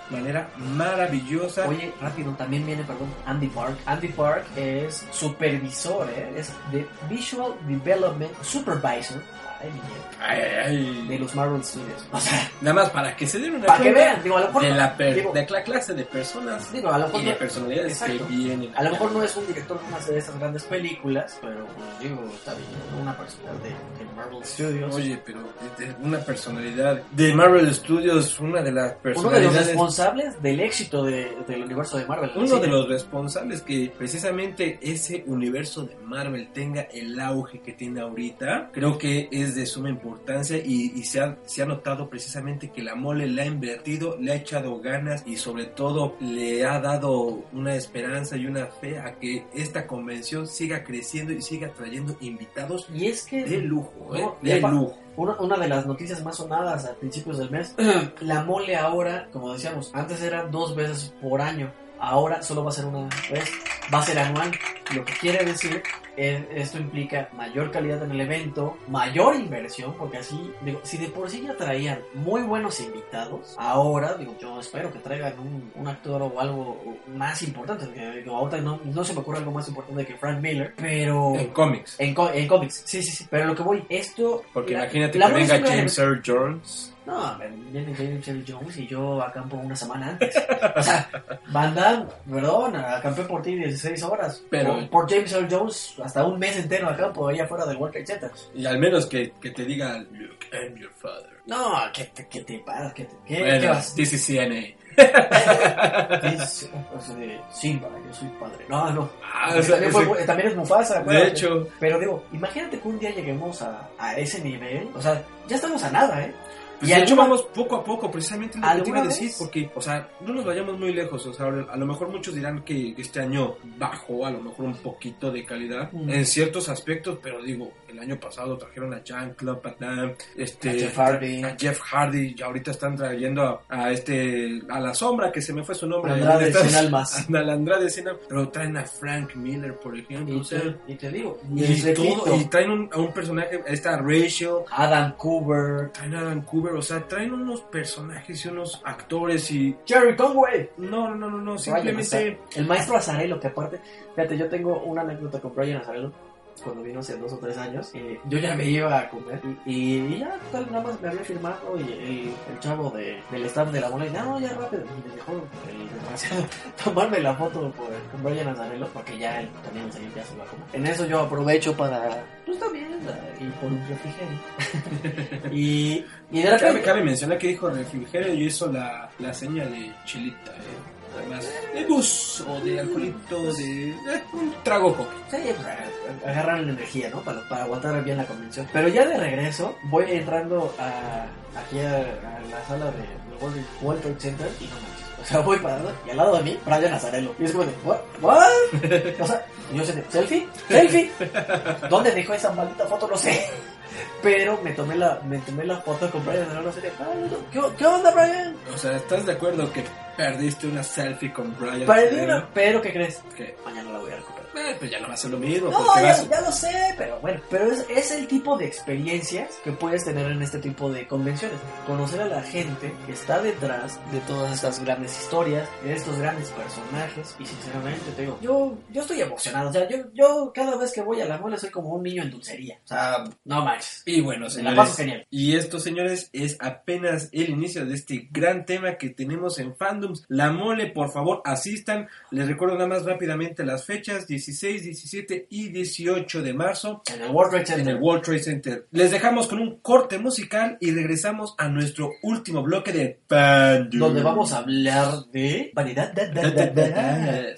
manera maravillosa. Oye, rápido, también viene, perdón, Andy Park. Andy Park es supervisor, ¿eh? es de Visual Development Supervisor. Ay, mi Dios, Ay, ay, de los Marvel Studios. O sea, Nada más para que se den una para que vean, digo, a lo mejor, de no- la, per- digo, de la clase de personas digo, a lo mejor y de no- personalidades Exacto. que vienen. A lo mejor no es un director de una de estas grandes películas, pero pues, digo, está bien, una personalidad de, de Marvel Studios. Oye, pero de- de una personalidad de Marvel Studios, una de las uno de los personalidades responsables del éxito de- del universo de Marvel. Uno de los responsables que precisamente ese universo de Marvel tenga el auge que tiene ahorita, creo que es de suma importancia y, y se, ha, se ha notado precisamente que la mole le ha invertido, le ha echado ganas y sobre todo le ha dado una esperanza y una fe a que esta convención siga creciendo y siga trayendo invitados Y es que de lujo, ¿eh? No, y de lujo. Una, una de las noticias más sonadas a principios del mes, la mole ahora, como decíamos, antes era dos veces por año, ahora solo va a ser una vez, va a ser anual, lo que quiere decir, eh, esto implica mayor calidad en el evento, mayor inversión, porque así, digo, si de por sí ya traían muy buenos invitados, ahora, digo, yo espero que traigan un, un actor o algo más importante, digo, ahorita no, no se me ocurre algo más importante que Frank Miller, pero... En cómics. En, có- en cómics, sí, sí, sí. Pero lo que voy, esto. Porque la- imagínate la que venga James Earl Jones. No, viene James Earl Jones y yo acampo una semana antes. o sea, Van Damme, perdón, acampé por ti 16 horas. Pero- Por, por James Earl Jones, hasta un mes entero acampo ahí afuera del World Trade Center. Y al menos que, que te diga, Luke, I'm your father. No, ¿qué te, qué te pasa? ¿Qué, te, qué, Bueno, qué vas? this is CNA. Es- de Simba, yo soy padre. No, no. Ah, o sea, también, fue- ese- también es Mufasa. de hecho, Pero digo, imagínate que un día lleguemos a, a ese nivel. O sea, ya estamos a nada, ¿eh? Pues Y de hecho vamos poco a poco, precisamente lo que te iba a ¿Alguna decir, porque, o sea, no nos vayamos muy lejos, o sea, a lo mejor muchos dirán que este año bajó a lo mejor un poquito de calidad Mm. en ciertos aspectos, pero digo, el año pasado trajeron a Jean-Claude Van Damme, este, A Jeff Hardy. a Jeff Hardy, y ahorita están trayendo a, a este, a la sombra, que se me fue su nombre. Andrade Cien Almas. A la Andrade Almas. pero traen a Frank Miller, por ejemplo, Y o sea, te, y te digo, y, todo- traen un, a un personaje, esta Rachel, Adam Cooper, traen a Vancouver, o sea, traen unos personajes y unos actores y... Jerry Conway. No, no, no, no, no, simplemente... El maestro Azarelo, que aparte, fíjate, yo tengo una anécdota con Brian Azarelo. Cuando vino hace dos o tres años, eh, yo ya me iba a comer y, y ya tal, nada más me había firmado y el, el chavo de, del staff de la bola, no, ya rápido, y me dejó el desgraciado tomarme la foto por- con Brian Azarelo porque ya él también se iba a comer. En eso yo aprovecho para, pues también, eh, ir por un refrigerio. y, y de Cabe, repente, cabe mencionar que dijo refrigerio y hizo la, la seña de chilita, eh. Además, de bus o de alcoholito, de un trago coque. Sí, pues, agarran la energía, ¿no? Para, para aguantar bien la convención. Pero ya de regreso, voy entrando a, aquí a, la sala de, del World, World Trade Center y no manches. O sea, voy parado y al lado de mí, Brian Azarelo. Y es como de, ¿what? ¿What? O sea, yo sé de, ¿selfie? ¿Selfie? ¿Dónde dejó esa maldita foto? No sé. Pero me tomé la, me tomé la foto con Brian Azarelo. así de, "Ah, ¿Qué, ¿Qué onda, Brian? O sea, ¿estás de acuerdo que perdiste una selfie con Brian? Perdí una, pero ¿qué crees? Que, Mañana la voy a recuperar. Eh, pues ya no va a ser lo mismo. No, ya, vas- ya lo sé, pero bueno, pero es, es el tipo de experiencias que puedes tener en este tipo de convenciones. Conocer a la gente que está detrás de todas estas grandes historias, de estos grandes personajes, y sinceramente te digo, yo, yo estoy emocionado, o sea, yo, yo cada vez que voy a la mole soy como un niño en dulcería, o sea, no manches. Y bueno, Me la paso señores, genial. y esto, señores, es apenas el inicio de este gran tema que tenemos en Fandoms. La mole, por favor, asistan. Les recuerdo nada más rápidamente las fechas, 16, 17 y 18 de marzo. En el World Trade en Center. el World Trade Center. Les dejamos con un corte musical y regresamos a nuestro último bloque de Fandom. donde vamos a hablar de vanidad. da, da, da,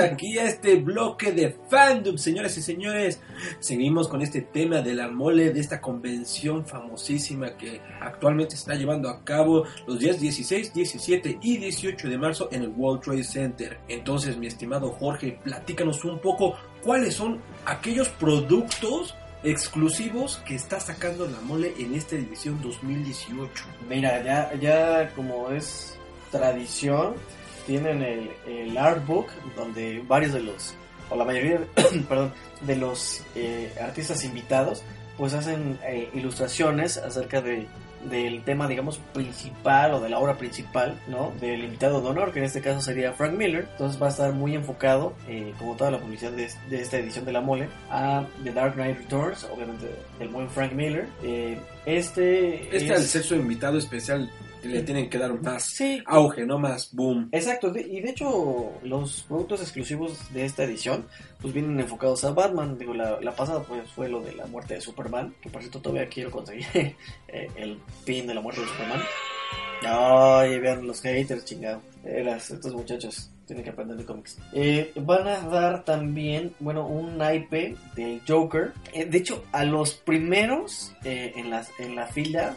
aquí a este bloque de fandom, señores y señores. Seguimos con este tema de la mole, de esta convención famosísima que actualmente se está llevando a cabo los días 16, 17 y 18 de marzo en el World Trade Center. Entonces, mi estimado Jorge, platícanos un poco cuáles son aquellos productos exclusivos que está sacando la mole en esta edición 2018. Mira, ya, ya como es tradición, tienen el, el artbook donde varios de los, o la mayoría, perdón, de los eh, artistas invitados, pues hacen eh, ilustraciones acerca de del tema, digamos, principal o de la obra principal, ¿no? Del invitado de honor, que en este caso sería Frank Miller. Entonces va a estar muy enfocado, eh, como toda la publicidad de, de esta edición de La Mole, a The Dark Knight Returns, obviamente del buen Frank Miller. Eh, este Este es- al ser su invitado especial le tienen que dar más Sí, auge, no más boom. Exacto, y de hecho los productos exclusivos de esta edición pues vienen enfocados a Batman. Digo, la, la pasada pues fue lo de la muerte de Superman, que por cierto todavía quiero conseguir eh, el pin de la muerte de Superman. Ay, vean los haters, chingado. Eras, estos muchachos tienen que aprender de cómics. Eh, van a dar también, bueno, un naipe del Joker. Eh, de hecho, a los primeros eh, en, las, en la fila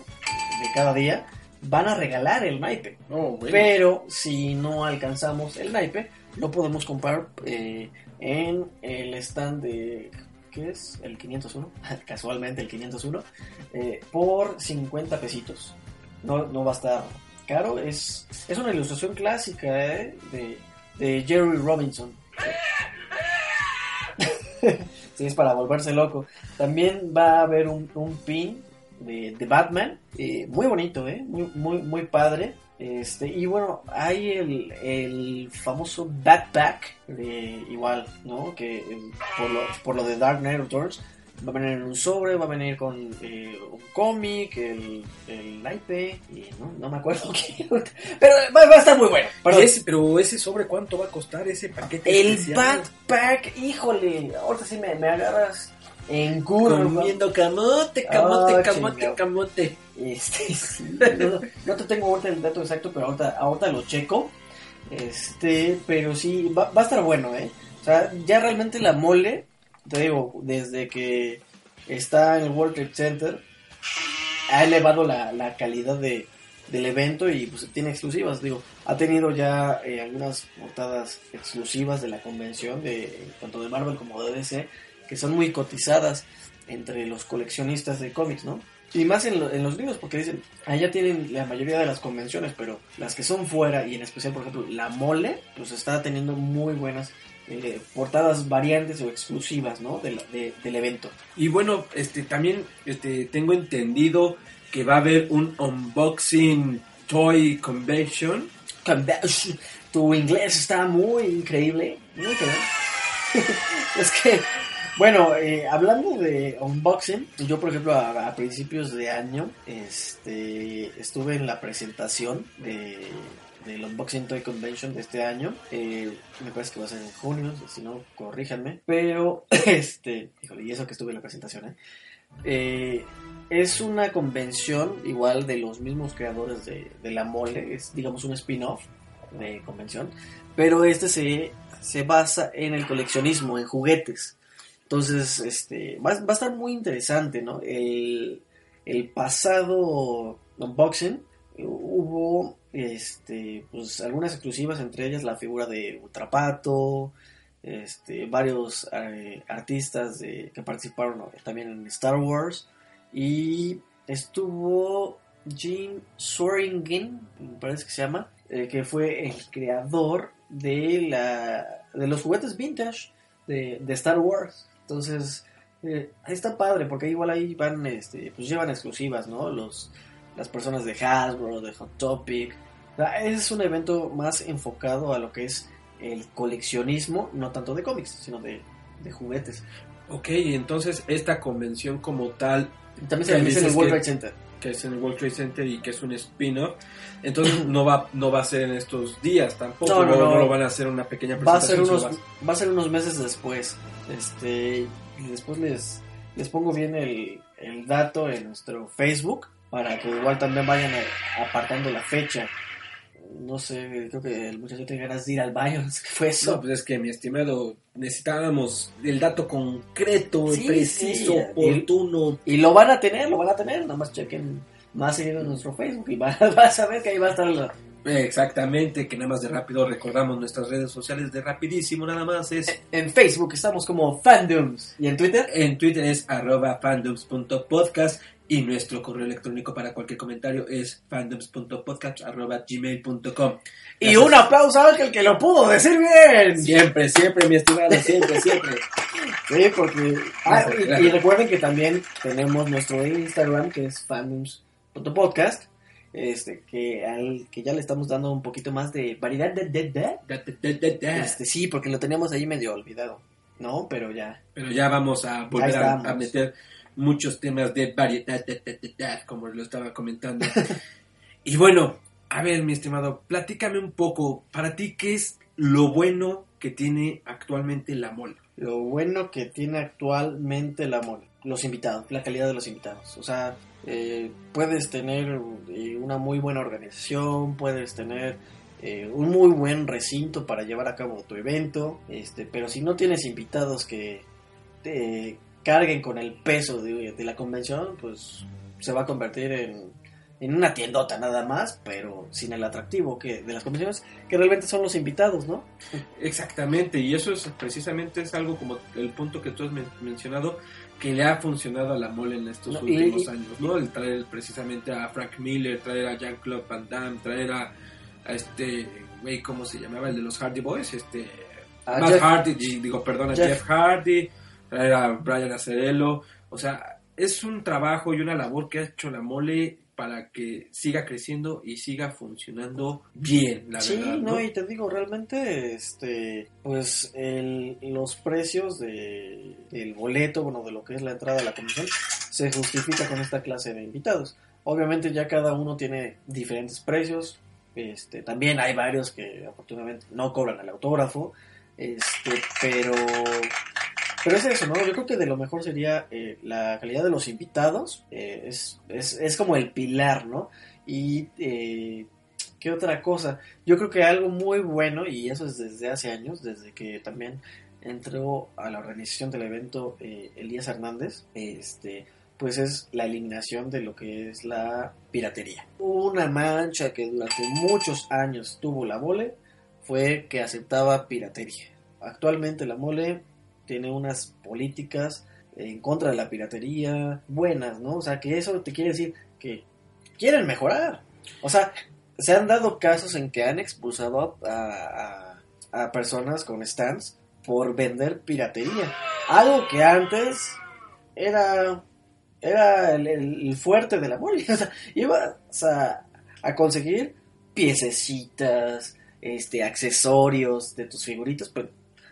de cada día van a regalar el naipe. Bueno. Pero si no alcanzamos el naipe, lo podemos comprar eh, en el stand de. ¿Qué es? El 501. Casualmente el 501. eh, por 50 pesitos. No, no va a estar caro. Es, es una ilustración clásica eh, de, de Jerry Robinson. sí, es para volverse loco. También va a haber un, un pin de, de Batman, eh, muy bonito, ¿eh? muy, muy, muy padre. Este, y bueno, hay el, el famoso backpack, de, igual, ¿no? Que eh, por lo, por lo de Dark Knight Returns va a venir en un sobre, va a venir con eh, un cómic, el, el naipe, y no, no me acuerdo qué. Pero va, va a estar muy bueno. Ese- pero ese sobre, ¿cuánto va a costar ese paquete? El especial? backpack, híjole, ahorita sí me, me agarras en curva. Comiendo camote, camote, camote, camote, camote, camote. Este, sí, no, no te tengo ahorita el dato exacto, pero ahorita, ahorita lo checo. Este, pero sí, va, va a estar bueno, ¿eh? O sea, ya realmente la mole, te digo, desde que está en el World Trade Center, ha elevado la, la calidad de, del evento y pues tiene exclusivas. Digo, ha tenido ya eh, algunas portadas exclusivas de la convención, de tanto de Marvel como de DC, que son muy cotizadas entre los coleccionistas de cómics, ¿no? Y más en, lo- en los libros, porque dicen, allá tienen la mayoría de las convenciones, pero las que son fuera, y en especial, por ejemplo, la mole, pues está teniendo muy buenas eh, portadas variantes o exclusivas, ¿no? De de- del evento. Y bueno, este también este tengo entendido que va a haber un unboxing toy convention. Convention. Tu inglés está muy increíble. Muy increíble. es que, bueno, eh, hablando de unboxing, yo por ejemplo a, a principios de año este, estuve en la presentación de, del Unboxing Toy Convention de este año. Eh, me parece que va a ser en junio, si no, corríjanme. Pero, este, híjole, y eso que estuve en la presentación, ¿eh? Eh, es una convención igual de los mismos creadores de, de la mole, es digamos un spin-off de convención, pero este se, se basa en el coleccionismo, en juguetes. Entonces, este, va, a estar muy interesante, ¿no? El, pasado unboxing eh, hubo este, pues, algunas exclusivas, entre ellas la figura de Ultrapato, este, varios eh, artistas de- que participaron también en Star Wars y estuvo Jim Swearingen, me parece que se llama, eh, que fue el creador de la de los juguetes vintage de, de Star Wars. Entonces, eh, está padre, porque igual ahí van, este, pues llevan exclusivas, ¿no? Los, las personas de Hasbro, de Hot Topic. O sea, es un evento más enfocado a lo que es el coleccionismo, no tanto de cómics, sino de, de juguetes. Ok, entonces esta convención como tal, También se ¿Qué realiza en el World Trade Center. Que es en el World Trade Center y que es un spin-off, entonces no va, no va a ser en estos días tampoco, No, no, no, no. lo van a hacer una pequeña Va a ser presentación. unos, va a ser unos meses después. Este, y después les, les pongo bien el, el dato en nuestro Facebook para que igual también vayan apartando la fecha. No sé, creo que el muchacho tiene ganas de ir al baño, no sé qué fue eso. No, pues es que mi estimado, necesitábamos el dato concreto, Sí, preciso, sí, oportuno. Y lo van a tener, lo van a tener, nomás chequen más seguido en nuestro Facebook y vas a ver que ahí va a estar la- Exactamente, que nada más de rápido recordamos nuestras redes sociales de rapidísimo, nada más es En Facebook estamos como Fandoms. ¿Y en Twitter? en Twitter es arroba fandoms.podcast y nuestro correo electrónico para cualquier comentario es fandoms.podcast arroba gmail.com. Y un aplauso a Ángel que lo pudo decir bien. Siempre, siempre, mi estimado, siempre, siempre. Sí, porque... Ah, y, recuerden que también tenemos nuestro Instagram, que es fandoms.podcast, este, que, al, que ya le estamos dando un poquito más de variedad de... de- de- da, da, da. Este, sí, porque lo teníamos ahí medio olvidado, ¿no? Pero ya. Pero ya vamos a volver a meter muchos temas de variedad, da, da, da, da, como lo estaba comentando. y bueno, a ver, mi estimado, platícame un poco, para ti, ¿qué es lo bueno que tiene actualmente la mole? Lo bueno que tiene actualmente la mole, los invitados, la calidad de los invitados. O sea, eh, puedes tener eh, una muy buena organización, puedes tener eh, un muy buen recinto para llevar a cabo tu evento, este, pero si no tienes invitados que te carguen con el peso de, de la convención, pues se va a convertir en, en una tiendota nada más, pero sin el atractivo que de las convenciones, que realmente son los invitados, ¿no? Exactamente, y eso es precisamente es algo como el punto que tú has men- mencionado que le ha funcionado a la mole en estos No, últimos y- años, ¿no? El traer precisamente a Frank Miller, traer a Jean-Claude Van Damme, traer a, a este, güey, ¿cómo se llamaba? El de los Hardy Boys, este, A Matt Jeff- Hardy, digo, perdón, a Jeff. Jeff. Hardy, traer a Brian Acerello, o sea, es un trabajo y una labor que ha hecho la mole para que siga creciendo y siga funcionando bien, la sí, verdad. no, y te digo, realmente, este, pues el- los precios de, del boleto, bueno, de lo que es la entrada a la convención, se justifica con esta clase de invitados. Obviamente ya cada uno tiene diferentes precios, este, también hay varios que afortunadamente no cobran el autógrafo, este, pero, pero es eso, ¿no? Yo creo que de lo mejor sería eh, la calidad de los invitados, eh, es, es, es como el pilar, ¿no? Y eh, ¿Qué otra cosa? Yo creo que algo muy bueno, y eso es desde hace años, desde que también entró a la organización del evento eh, Elías Hernández, este, pues es la eliminación de lo que es la piratería. Una mancha que durante muchos años tuvo la mole fue que aceptaba piratería. Actualmente la mole tiene unas políticas en contra de la piratería buenas, ¿no? O sea, que eso te quiere decir que quieren mejorar. O sea, se han dado casos en que han expulsado a, a- personas con stands por vender piratería. Algo que antes era, era el, fuerte de la mole. O sea, ibas a, a conseguir piececitas, este, accesorios de tus figuritos, pero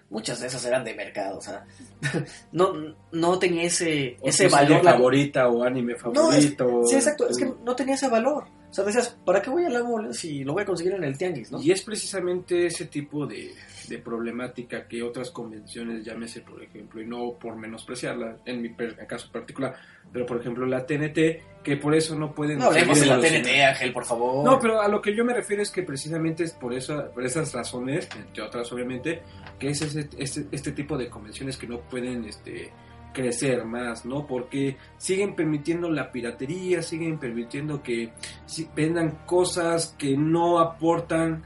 muchas de esas eran de mercado. O sea, no, no tenía ese, O ese valor. la- favorita o anime no, es- favorito. sí, exacto. Es que no tenía ese valor. O sea, decías, ¿para qué voy a la mole si lo voy a conseguir en el tianguis, no? Y es precisamente ese tipo de, de problemática que otras convenciones, llámese por ejemplo, y no por menospreciarla en mi per- caso particular, pero por ejemplo la TNT, que por eso no pueden... No hablemos de la. TNT, Ángel, por favor. No, pero a lo que yo me refiero es que precisamente es por, eso, por esas razones, entre otras obviamente, que es ese, este, este tipo de convenciones que no pueden este, crecer más, ¿no? Porque siguen permitiendo la piratería, siguen permitiendo que si- vendan cosas que no aportan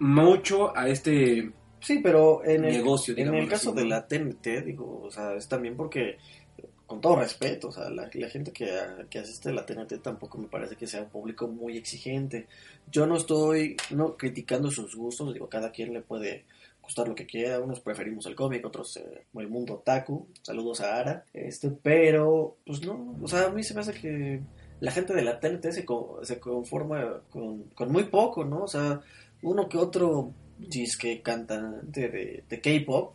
mucho a este Sí, pero en el, negocio, en digamos el caso así, de la TNT, digo, o sea, es también porque, con todo respeto, o sea, la, la gente que, que asiste a la TNT tampoco me parece que sea un público muy exigente. Yo no estoy no criticando sus gustos, digo, cada quien le puede gustar lo que quiera, unos preferimos el cómic, otros eh, el mundo otaku, saludos a Ara, este, pero, pues no, o sea, a mí se me hace que la gente de la TNT se, co- se conforma con, con muy poco, ¿no? O sea, uno que otro disque cantante de, de K-pop,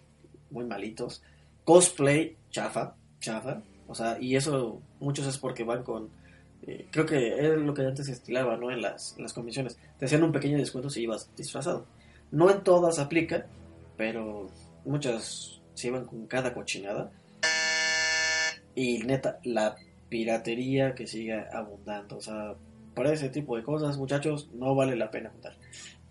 muy malitos, cosplay, chafa, chafa, o sea, y eso muchos es porque van con, eh, creo que es lo que antes se estilaba, ¿no? En las, en las convenciones, te hacían un pequeño descuento si ibas disfrazado. No en todas aplica, pero muchas se iban con cada cochinada. Y neta, la piratería que sigue abundando, o sea, para ese tipo de cosas, muchachos, no vale la pena juntar.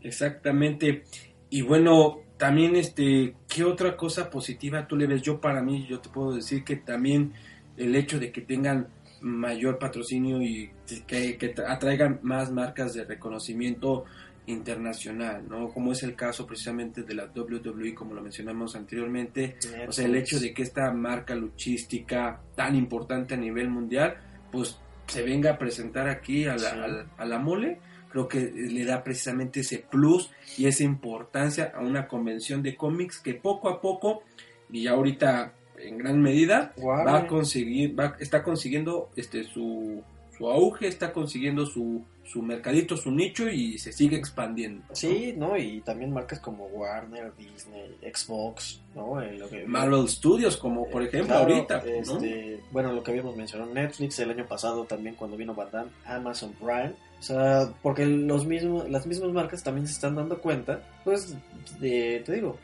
Exactamente. Y bueno, también este, ¿qué otra cosa positiva tú le ves? Yo para mí, yo te puedo decir que también el hecho de que tengan mayor patrocinio y que, que atraigan más marcas de reconocimiento internacional, ¿no? Como es el caso precisamente de la WWE, como lo mencionamos anteriormente. O sea, el hecho de que esta marca luchística tan importante a nivel mundial, pues se venga a presentar aquí a la, Sí. a la- a la mole, creo que le da precisamente ese plus y esa importancia a una convención de cómics que poco a poco, y ya ahorita en gran medida, va a conseguir, va, está consiguiendo este su, su auge, está consiguiendo su, su mercadito, su nicho y se sigue expandiendo. Sí, ¿no? Y también marcas como Warner, Disney, Xbox, ¿no? Eh, lo que- Marvel Studios, como por Eh, ejemplo claro, ahorita. ¿no? este, Bueno, lo que habíamos mencionado, Netflix el año pasado también cuando vino Van Damme, Amazon Prime. O sea, porque los mismos, las mismas marcas también se están dando cuenta, pues, de, te digo,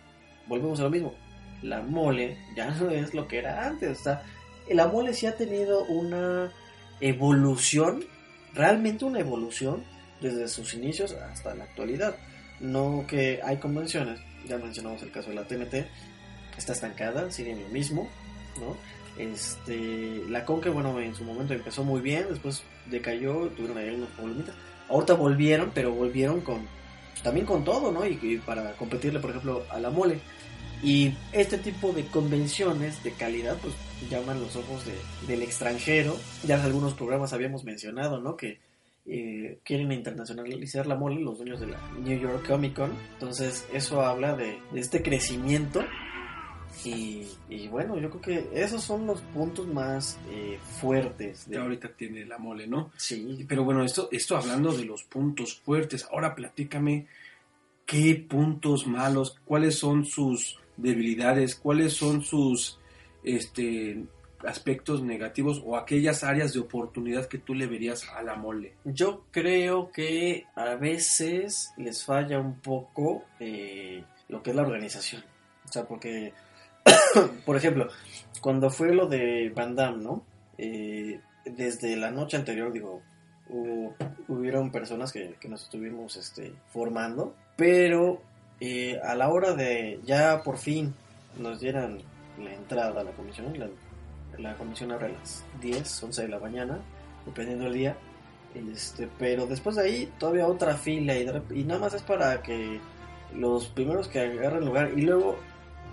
volvemos a lo mismo. La mole ya no es lo que era antes. O sea, la mole sí ha tenido una evolución, realmente una evolución, desde sus inicios hasta la actualidad. No que hay convenciones, ya mencionamos el caso de la TNT, está estancada, sigue en lo mismo, ¿no? Este, la Conque, bueno, en su momento empezó muy bien, después decayó, tuvieron ahí unos problemitas. Ahorita volvieron, pero volvieron con también con todo, ¿no? Y, y para competirle, por ejemplo, a la mole. Y este tipo de convenciones de calidad, pues llaman los ojos de- del extranjero. Ya en algunos programas habíamos mencionado, ¿no? Que eh, quieren internacionalizar la mole, los dueños de la New York Comic Con. Entonces, eso habla de, de este crecimiento. Y, y bueno, yo creo que esos son los puntos más eh, fuertes. Que De, ahorita tiene la mole, ¿no? sí, Pero bueno, esto, esto hablando de los puntos fuertes, ahora platícame qué puntos malos, cuáles son sus debilidades, cuáles son sus este aspectos negativos o aquellas áreas de oportunidad que tú le verías a la mole. Yo creo que a veces les falla un poco eh, lo que es la organización. O sea, porque, por ejemplo, cuando fue lo de Van Damme, ¿no? Eh, desde la noche anterior, digo, hubo- hubieron personas que, nos estuvimos este, formando, pero eh, a la hora de ya por fin nos dieran la entrada a la comisión, la, comisión abre a las 10, 11 de la mañana, dependiendo del día. Este, pero después de ahí todavía otra fila y, y nada más es para que los primeros que agarren lugar y luego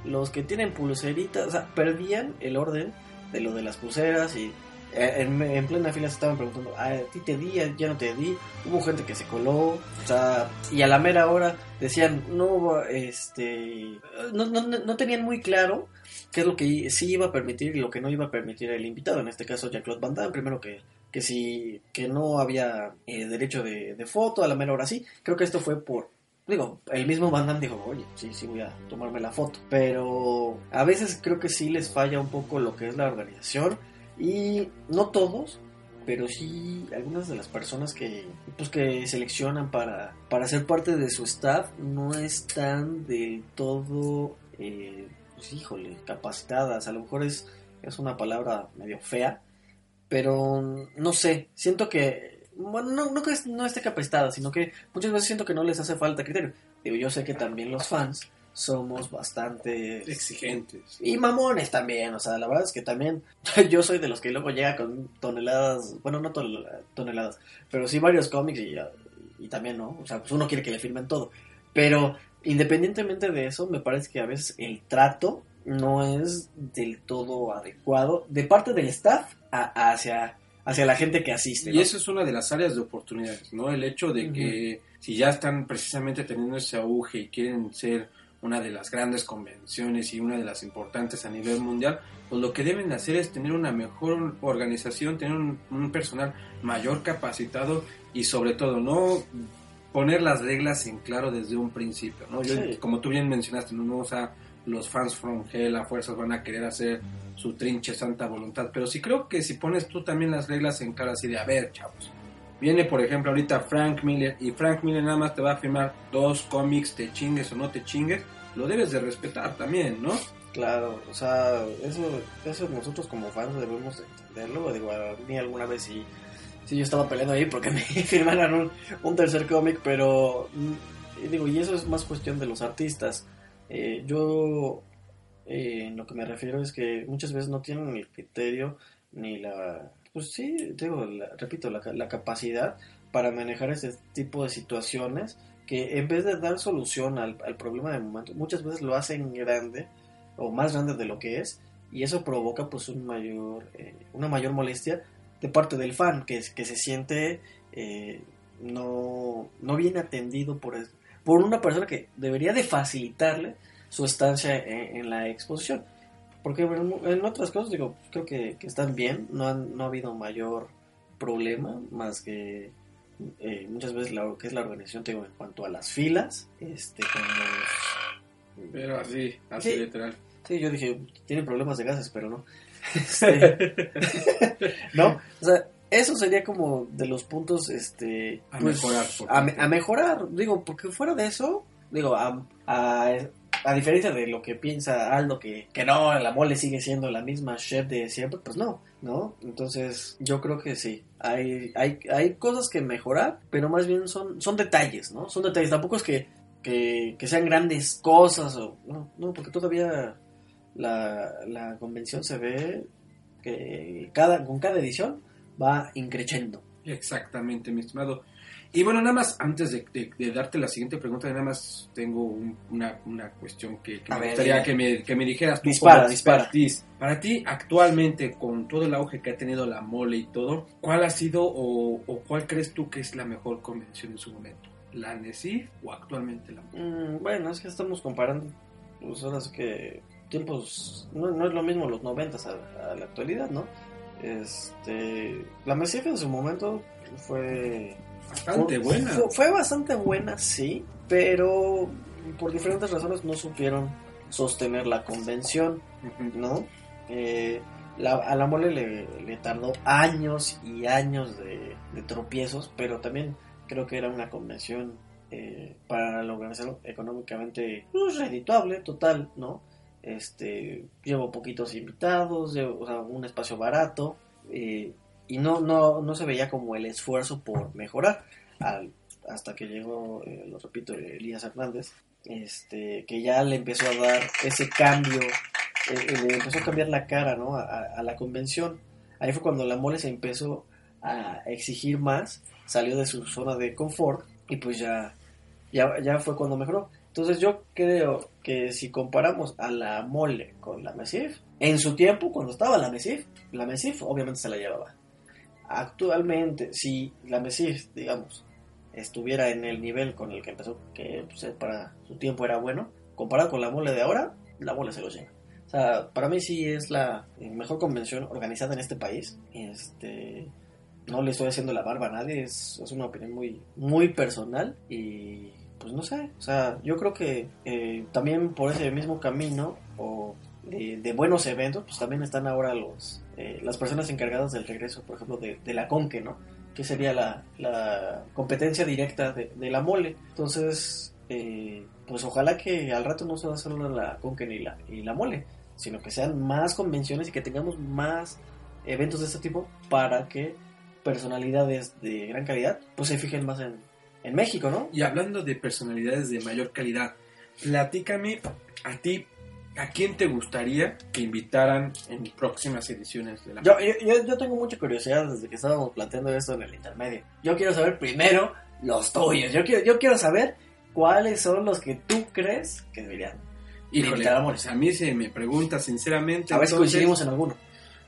los que tienen pulseritas, o sea, perdían el orden de lo de las pulseras y en, en plena fila se estaban preguntando, "Ah, a ti te di, ya no te di, hubo gente que se coló, o sea, y a la mera hora decían, no, este, no, no no tenían muy claro qué es lo que sí iba a permitir y lo que no iba a permitir el invitado, en este caso Jean-Claude Van Damme, primero que que si que no había eh, derecho de, de foto a la mera hora sí. Creo que esto fue por digo el mismo Van Damme dijo oye sí sí voy a tomarme la foto pero a veces creo que sí les falla un poco lo que es la organización y no todos pero sí algunas de las personas que pues que seleccionan para para ser parte de su staff no están del todo eh, pues híjole capacitadas a lo mejor es es una palabra medio fea pero no sé, siento que, bueno, no, no que no esté capacitada, sino que muchas veces siento que no les hace falta criterio. Digo, yo sé que también los fans somos bastante Exigentes. y mamones también, o sea, la verdad es que también yo soy de los que luego llega con toneladas, bueno, no tonel- toneladas, pero sí varios cómics y, y también, ¿no? O sea, pues uno quiere que le firmen todo. Pero independientemente de eso, me parece que a veces el trato no es del todo adecuado de parte del staff a- hacia, hacia la gente que asiste. Y eso es una de las áreas de oportunidades, ¿no? El hecho de que si ya están precisamente teniendo ese auge y quieren ser una de las grandes convenciones y una de las importantes a nivel mundial, pues lo que deben hacer es tener una mejor organización, tener un, un personal mayor capacitado y sobre todo no poner las reglas en claro desde un principio, ¿no? Yo, Sí. Como tú bien mencionaste, no, no, o sea, los fans from hell a fuerzas van a querer hacer su trinche santa voluntad, pero sí creo que si pones tú también las reglas en cara así de, a ver, chavos, viene por ejemplo ahorita Frank Miller y Frank Miller nada más te va a firmar dos cómics, te chingues o no te chingues, lo debes de respetar también, ¿no? Claro, o sea, eso, eso nosotros como fans debemos entenderlo. Digo, a mí alguna vez sí, sí yo estaba peleando ahí porque me firmaran un, tercer cómic, pero mm, digo, y eso es más cuestión de los artistas. Eh, yo eh, lo que me refiero es que muchas veces no tienen el criterio ni la pues sí, digo, la- repito, la, la capacidad para manejar ese tipo de situaciones que en vez de dar solución al, al problema de momento, muchas veces lo hacen grande o más grande de lo que es y eso provoca pues un mayor, eh, una mayor molestia de parte del fan que, que se siente eh, no, no bien atendido por, por una persona que debería de facilitarle su estancia en la exposición. Porque en, otras cosas, digo, creo que, que están bien, no, han- no ha habido mayor problema, más que eh, muchas veces lo que es la organización, te digo, en cuanto a las filas, este, con los... Pero así, así Sí. literal. Sí, yo dije, tienen problemas de gases, pero no. Este, ¿No? O sea, eso sería como de los puntos, este... A pues, mejorar, A, a mejorar, digo, porque fuera de eso, digo, a, a, a diferencia de lo que piensa Aldo, que, que no, la mole sigue siendo la misma chef de siempre, pues no, ¿no? Entonces, yo creo que sí, hay, hay, hay cosas que mejorar, pero más bien son, son detalles, ¿no? Son detalles, tampoco es que, que, que sean grandes cosas, o, no, no, porque todavía la, la convención se ve que cada, con cada edición va increciendo. Exactamente, mi estimado. Y bueno, nada más, antes de, de- de darte la siguiente pregunta, nada más tengo un- una, una cuestión que, me ver, gustaría que me, que me dijeras tú. Dispara, dispara. Para ti, actualmente, con todo el auge que ha tenido la mole y todo, ¿cuál ha sido o, o cuál crees tú que es la mejor convención en su momento? ¿La NECIF o actualmente la mole? Mm, bueno, es que estamos comparando, pues ahora que tiempos, no, no es lo mismo los noventas a, a la actualidad, ¿no? Este, la Mesif en su momento fue... Bastante fue- buena. Fue, fue bastante buena, sí, pero por diferentes razones no supieron sostener la convención. ¿no? Eh, la- a la mole le, le tardó años y años de, de tropiezos, pero también creo que era una convención eh, para la organización económicamente pues, redituable, total, ¿no? Este, llevo poquitos invitados, llevo, o sea, un espacio barato, eh, y no, no, no se veía como el esfuerzo por mejorar, al- hasta que llegó, eh, lo repito, Elías Hernández, este, que ya le empezó a dar ese cambio eh, eh, le empezó a cambiar la cara ¿no? a, a- la convención. Ahí fue cuando la mole se empezó a exigir más, salió de su zona de confort y pues ya, ya, ya fue cuando mejoró. Entonces yo creo que si comparamos a la mole con la Mesif, en su tiempo, cuando estaba la Mesif, la Mesif obviamente se la llevaba. Actualmente, si la Mesif, digamos, estuviera en el nivel con el que empezó, que pues, para su tiempo era bueno, comparado con la mole de ahora, la mole se lo lleva. O sea, para mí sí es la mejor convención organizada en este país. Este, no le estoy haciendo la barba a nadie, es, es una opinión muy, muy personal y pues no sé, o sea, yo creo que eh, también por ese mismo camino o de, de buenos eventos, pues también están ahora los eh, las personas encargadas del regreso, por ejemplo, de, la Conque, ¿no? Que sería la, competencia directa de, la mole. Entonces, eh, pues ojalá que al rato no sea solo la Conque ni la, y la mole, sino que sean más convenciones y que tengamos más eventos de este tipo para que personalidades de gran calidad pues se fijen más en México, ¿no? Y hablando de personalidades de mayor calidad, platícame a ti, ¿a quién te gustaría que invitaran en próximas ediciones de la Yo, yo, yo, tengo mucha curiosidad desde que estábamos planteando esto en el intermedio. Yo quiero saber primero los tuyos. Yo quiero, yo quiero saber cuáles son los que tú crees que deberían. Híjole, pues a mí se me pregunta sinceramente. A ver si coincidimos en alguno.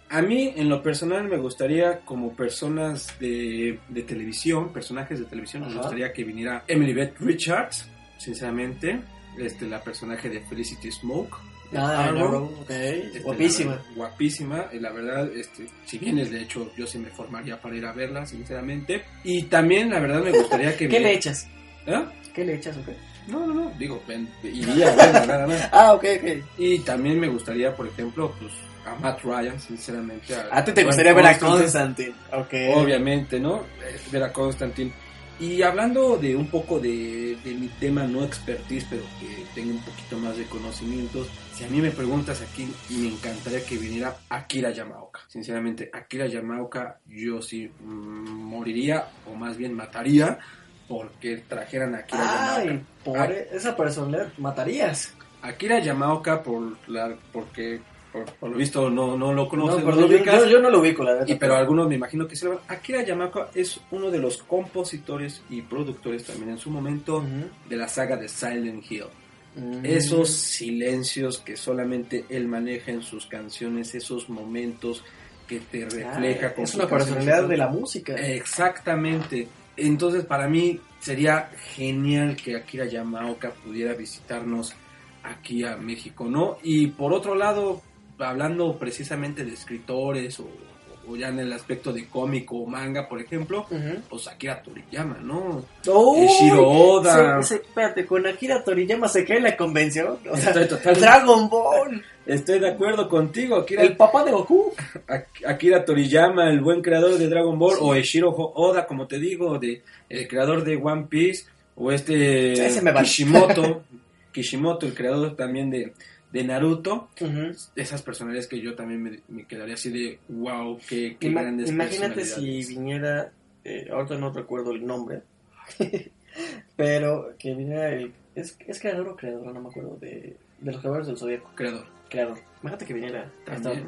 A mí, en lo personal, me gustaría, como personas de, de televisión, personajes de televisión, me gustaría que viniera Emily Beth Richards, sinceramente, este, la personaje de Felicity Smoke. Ah, Arrow. no, ok. Este, Guapísima. la verdad, guapísima, y la verdad, este, si vienes, de hecho, yo sí me formaría para ir a verla, sinceramente. Y también, la verdad, me gustaría que... ¿Qué viniera- le echas? ¿Eh? ¿Qué le echas? ok? No, no, no, digo, ven, iría a verla, nada más. Ah, ok, ok. Y también me gustaría, por ejemplo, pues, a Matt Ryan, sinceramente. A ti te gustaría ver a Constantine. Ok. Obviamente, ¿no? Eh, Ver a Constantine. Y hablando de un poco de, de mi tema, no expertise, pero que tenga un poquito más de conocimientos, si a mí me preguntas aquí, me encantaría que viniera Akira Yamaoka. Sinceramente, Akira Yamaoka, yo sí mm, moriría, o más bien mataría, porque trajeran a Akira Yamaoka. Ay, por Ah. esa personalidad matarías. Akira Yamaoka por la, porque por, por lo visto no, no lo No, conoces, no yo, ubicas. yo- yo no lo ubico, la verdad. Y, pero algunos me imagino que van. Akira Yamaoka es uno de los compositores y productores también en su momento de la saga de Silent Hill. Mm. Esos silencios que solamente él maneja en sus canciones, esos momentos que te refleja Ah, con es una personalidad de la música. Exactamente. Entonces, para mí sería genial que Akira Yamaoka pudiera visitarnos aquí a México, ¿no? Y por otro lado, hablando precisamente de escritores o, o ya en el aspecto de cómico o manga, por ejemplo, Ujú. pues Akira Toriyama, ¿no? Shiro Oda. Se- se- espérate, con Akira Toriyama se cae la convención. O sea, Estoy totalmente- Dragon Ball, Estoy de acuerdo contigo, Akira, el papá de Goku. Ak- Akira Toriyama, el buen creador de Dragon Ball, o Eshiro Oda, como te digo, de, el creador de One Piece, o este. Kishimoto, Kishimoto, el creador también de, de Naruto, esas personalidades que yo también me, me quedaría así de, wow, qué, qué Ima- grandes imagínate si personalidades". viniera, eh, ahorita no recuerdo el nombre, pero que viniera el, es, es creador o creador, no me acuerdo, de, de los creadores del Zodíaco, Creador. creador. Imagínate que viniera,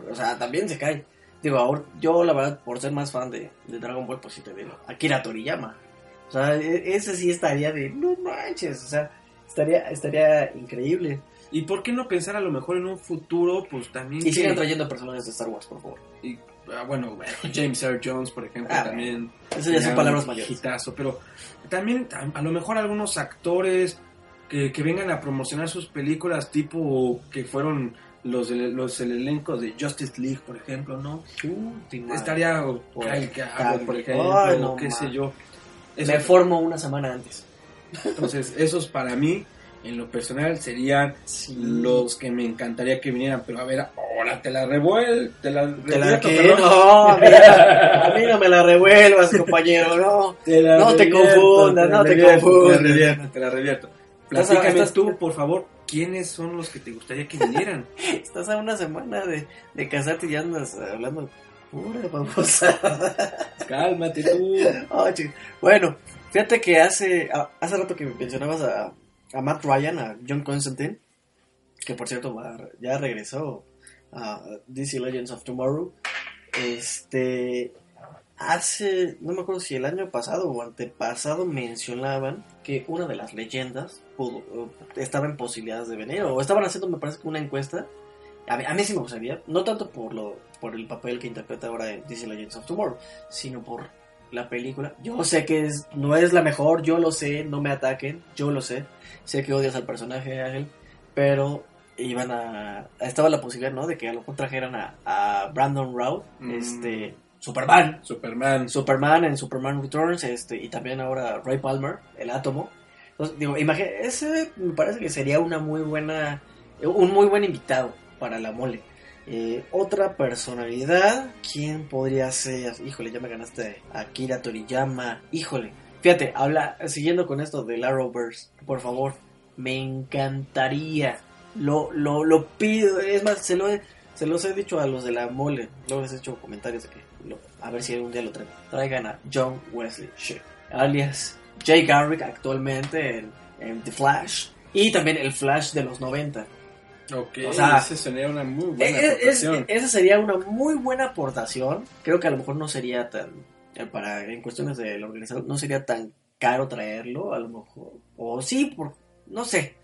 o sea, también se cae. Digo, ahora, yo la verdad, por ser más fan de, de Dragon Ball, pues sí te digo, Akira Toriyama. O sea, e- ese sí estaría de, no manches, o sea, estaría, estaría increíble. ¿Y por qué no pensar a lo mejor en un futuro, pues también... Y que- sigan trayendo personajes de Star Wars, por favor. y, ah, bueno, bueno, James Earl Jones, por ejemplo, Ah, también... Eso ya son palabras mayores. hitazo, pero también a, a lo mejor algunos actores que, que vengan a promocionar sus películas tipo que fueron los, los el elenco de Justice League, por ejemplo, ¿no? Estaría Por- por ejemplo, Ay, no, qué sé yo. Me formo una semana antes. entonces, esos para mí, en lo personal, serían los que me encantaría que vinieran, pero a ver, ahora te la revuel, te la Te la que no, mira, a mí no me la revuelvas, compañero, no. Te la No te confundas, no te confundas. Te la revierto, te la revierto. Platícame estás- tú, por favor, ¿quiénes son los que te gustaría que vinieran? Estás a una semana de, de casarte y ya andas hablando pura babosa. Cálmate tú. Bueno, fíjate que hace, a- hace rato que mencionabas a, a Matt Ryan, a John Constantine, que por cierto va- ya regresó a DC Legends of Tomorrow. Este, hace, no me acuerdo si el año pasado o antepasado mencionaban que una de las leyendas pudo, estaba en posibilidades de venir, o estaban haciendo, me parece que una encuesta. A mí, a mí sí me gustaría, no tanto por lo por el papel que interpreta ahora en DC Legends of Tomorrow, sino por la película. Yo sé que es, no es la mejor, yo lo sé, no me ataquen, yo lo sé. Sé que odias al personaje Ángel, pero iban a estaba la posibilidad, ¿no? De que a lo mejor trajeran a, a Brandon Routh, Mm. este Superman, Superman. Superman en Superman Returns, este y también ahora Ray Palmer, el Átomo. Entonces, digo, imagina, ese me parece que sería una muy buena un muy buen invitado para la mole. Eh, otra personalidad, ¿quién podría ser? Híjole, ya me ganaste. Akira Toriyama. Híjole. Fíjate, habla, siguiendo con esto del Arrowverse, por favor, me encantaría. Lo, lo, lo pido, es más, se, lo he, se los he dicho a los de la mole. Luego les he hecho comentarios de que a ver si algún día lo traen. Traigan a John Wesley Shipp, alias Jay Garrick actualmente en, en The Flash. Y también el Flash de los 90. Ok, O sea, esa sería una muy buena eh, es- aportación. esa sería una muy buena aportación. Creo que a lo mejor no sería tan, eh, para en cuestiones del organizador, no sería tan caro traerlo, a lo mejor. O sí, por, no sé.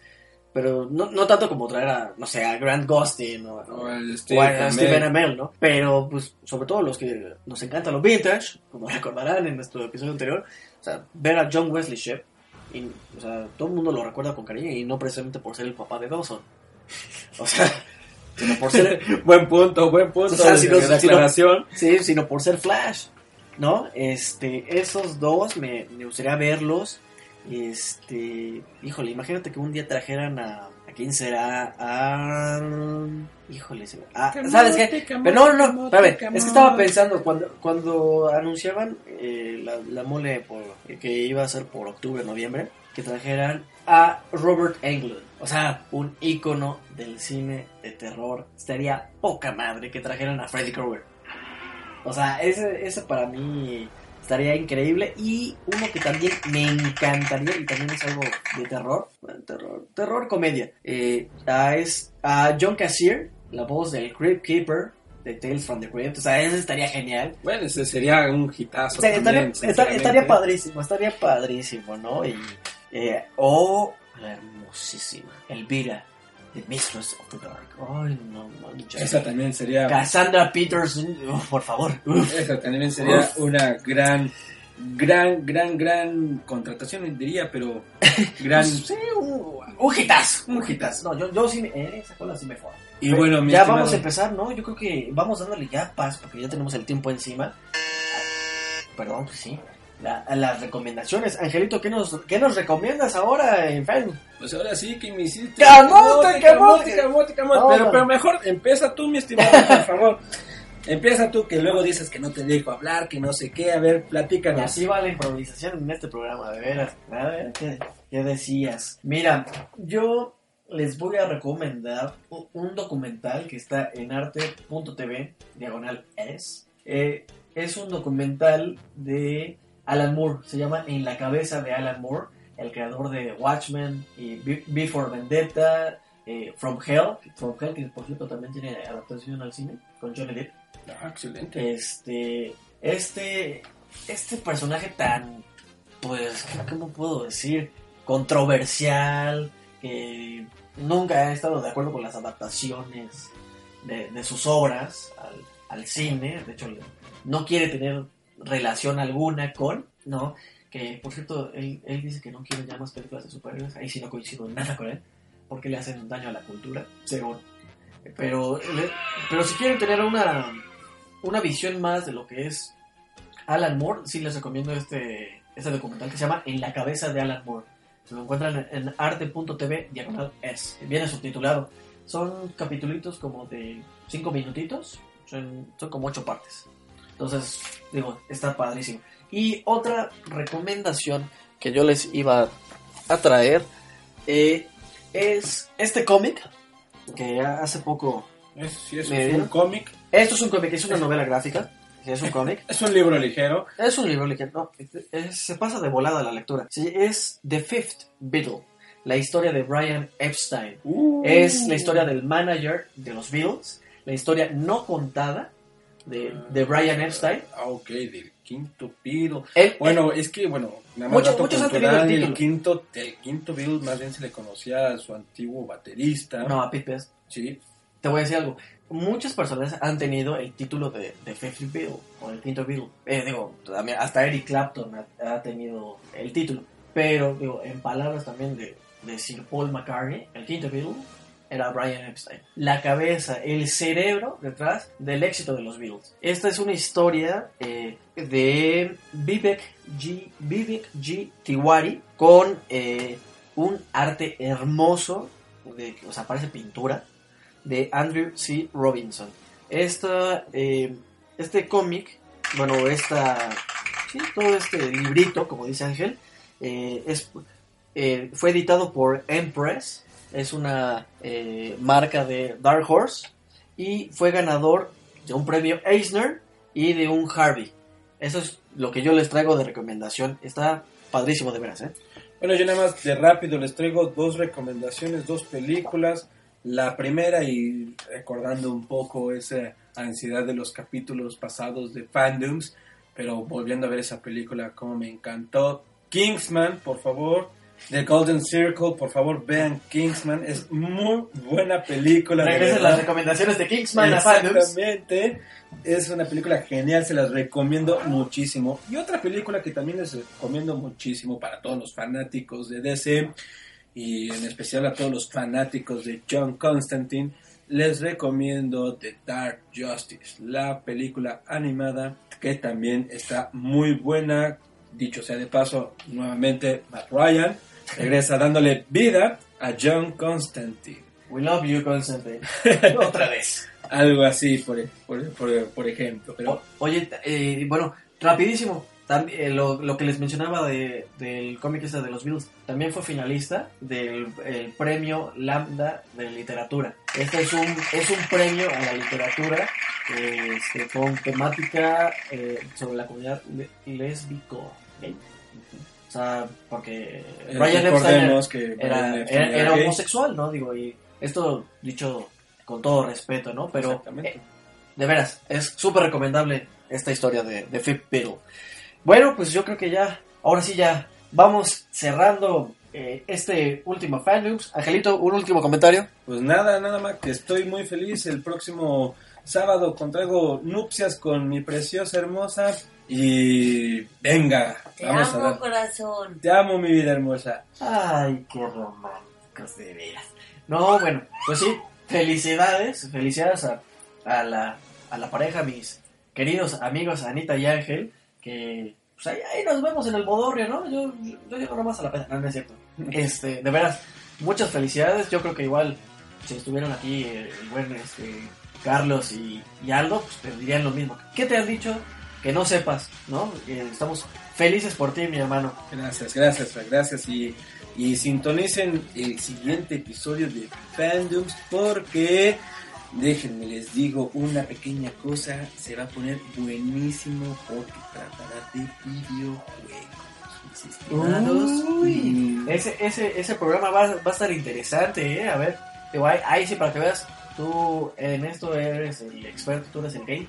Pero no, no tanto como traer a, no sé, a Grant Gustin o, O o Steve a Stephen Amell. Amell, ¿no? Pero, pues, sobre todo los que nos encanta lo vintage, como recordarán en nuestro episodio anterior, o sea, ver a John Wesley Shipp, y, o sea, todo el mundo lo recuerda con cariño y no precisamente por ser el papá de Dawson. O sea, sino por ser, Buen punto, buen punto. O sea, de- si no- de si no- aclaración. sí, sino por ser Flash, ¿no? Este, esos dos me, me gustaría verlos. Este, híjole, imagínate que un día trajeran a, ¿a quién será? A, híjole, ah, ¿sabes qué? Pero no, no, no, espérame, es que estaba pensando cuando, cuando anunciaban eh, la, la mole por, que iba a ser por octubre, noviembre, que trajeran a Robert Englund, o sea, un ícono del cine de terror. Estaría poca madre que trajeran a Freddy Krueger. O sea, ese, ese para mí estaría increíble. Y uno que también me encantaría, y también es algo de terror, terror, terror comedia, eh, a, es a John Cassier la voz del Crypt Keeper de Tales from the Crypt. O sea, eso estaría genial. Bueno, ese sería un hitazo. O sea, estaría, también, estaría- estaría padrísimo, estaría padrísimo, ¿no? Y, eh, o la hermosísima Elvira, The Mistress of the Dark. Ay, no manches. Esa también sería. Cassandra Peterson, uf, por favor. uf. Esa también sería Uf. una gran, gran, gran, gran contratación, diría, pero gran. Sí, un, un hitazo. Un hitazo. No, yo, yo sí me, eh, esa cola sí me fue. Y bueno, mi ya estimado- vamos a empezar, ¿no? Yo creo que vamos dándole ya paz porque ya tenemos el tiempo encima. Perdón, pues sí. La- las recomendaciones. Angelito, ¿qué nos, ¿qué nos recomiendas ahora en Facebook? Pues ahora sí que me hiciste. ¡Camote, camote! camote, camote! No, Pero, no. pero mejor empieza tú, mi estimado, por favor. Empieza tú, que luego dices que no te dejo hablar, que no sé qué. A ver, Y platícanos. así va la improvisación en este programa, de veras. A ver, ¿qué, qué decías? Mira, yo les voy a recomendar un documental que está en arte.tv, diagonal es. Eh, es un documental de Alan Moore, se llama En la cabeza de Alan Moore, el creador de Watchmen y Be- Before Vendetta, eh, From Hell, From Hell, que por cierto también tiene adaptación al cine con Johnny Depp. Ah, excelente. Este, este, este personaje tan, pues, ¿cómo puedo decir? Controversial, que nunca ha estado de acuerdo con las adaptaciones de, de sus obras al, al cine. De hecho, no quiere tener relación alguna con, ¿no? Que, por cierto, él, él dice que no quiere ya más películas de superhéroes. Ahí sí no coincido en nada con él, porque le hacen daño a la cultura, según. Pero, pero si quieren tener una, una visión más de lo que es Alan Moore, sí les recomiendo este, este documental que se llama En la cabeza de Alan Moore. Se lo encuentran en, en arte.tv diagonal es. Viene subtitulado. Son capitulitos como de 5 minutitos. Son, son como 8 partes. Entonces, digo, está padrísimo. Y otra recomendación que yo les iba a traer eh, es este cómic que hace poco Es, sí, es ¿Me un cómic. esto es un cómic, es una novela gráfica. Es un cómic. Es un libro ligero. Es un libro ligero. No, es- se pasa de volada la lectura. Sí, es The Fifth Beatle. La historia de Brian Epstein. Es la historia del manager de los Beatles. La historia no contada de, de Brian Epstein. Ah, ok, del quinto Beatle. Él- Bueno, es que, bueno, nada más Muchos- muchos han cultural, tenido el el quinto, el quinto Beatle más bien se le conocía a su antiguo baterista. no, a Pete Best. Sí, Te voy a decir algo. Muchas personas han tenido el título de, de Fifth Beatle o el quinto Beatle. Eh, digo, también hasta Eric Clapton ha, ha tenido el título. Pero, digo, en palabras también de, de Sir Paul McCartney, el quinto Beatle era Brian Epstein. La cabeza, el cerebro detrás del éxito de los Beatles. Esta es una historia eh, de Vivek G. Vivek G. Tiwari con eh, un arte hermoso, de, o sea, parece pintura, de Andrew C. Robinson. Esta, eh, este cómic, bueno, esta, sí, todo este librito, como dice Ángel, es, fue editado por Empress, es una eh, marca de Dark Horse, y fue ganador de un premio Eisner y de un Harvey. Eso es lo que yo les traigo de recomendación. Está padrísimo de veras, ¿eh? Bueno, yo nada más de rápido les traigo dos recomendaciones, dos películas. La primera, y recordando un poco esa ansiedad de los capítulos pasados de fandoms, pero volviendo a ver esa película, como me encantó. Kingsman, por favor. The Golden Circle, por favor, vean Kingsman. Es muy buena película. Regresen las recomendaciones de Kingsman. Exactamente. Es una película genial, se las recomiendo muchísimo. Y otra película que también les recomiendo muchísimo para todos los fanáticos de DC y en especial a todos los fanáticos de John Constantine, les recomiendo The Dark Justice, la película animada que también está muy buena. Dicho sea de paso, nuevamente Matt Ryan regresa dándole vida a John Constantine. We love you, Constantine. Otra vez. Algo así, por, por, por, por ejemplo. Pero O- oye, eh, bueno, rapidísimo. También, eh, lo, lo que les mencionaba de, del cómic este de los Beatles, también fue finalista del el premio Lambda de literatura. Este es un, es un premio a la literatura eh, este, con temática eh, sobre la comunidad le- lésbico. Gay. O sea, porque eh, Brian Epstein recordemos que era, Brian Epstein era- homosexual, ¿no? Digo, y esto dicho con todo respeto, ¿no? Pero eh, de veras, es súper recomendable esta historia de, de Beatle. Bueno, pues yo creo que ya, ahora sí ya vamos cerrando eh, este último fan news. Angelito, un último comentario. Pues nada, nada más que estoy muy feliz. El próximo sábado contraigo nupcias con mi preciosa hermosa. Y venga, Te vamos a amo, dar. corazón. Te amo, mi vida hermosa. Ay, qué románticos de veras. No, bueno, pues sí, felicidades, felicidades a, a la, a la pareja, mis queridos amigos Anita y Ángel, que pues ahí, ahí nos vemos en el Bodorrio, ¿no? Yo, yo, yo llego nomás a la pena, no, no es cierto. Este, de veras, muchas felicidades, yo creo que igual si estuvieran aquí el, el buen este, Carlos y, y Aldo, pues te dirían lo mismo. ¿Qué te han dicho que no sepas, no? Eh, estamos felices por ti, mi hermano. Gracias, gracias, gracias. Y, y sintonicen el siguiente episodio de Fandoms porque, déjenme les digo una pequeña cosa, se va a poner buenísimo porque tratará de videojuegos. Uy, Mm, ese, ese, ese programa va, va a estar interesante, ¿eh? A ver, digo, ahí, ahí sí, para que veas, tú en esto eres el experto, tú eres el game,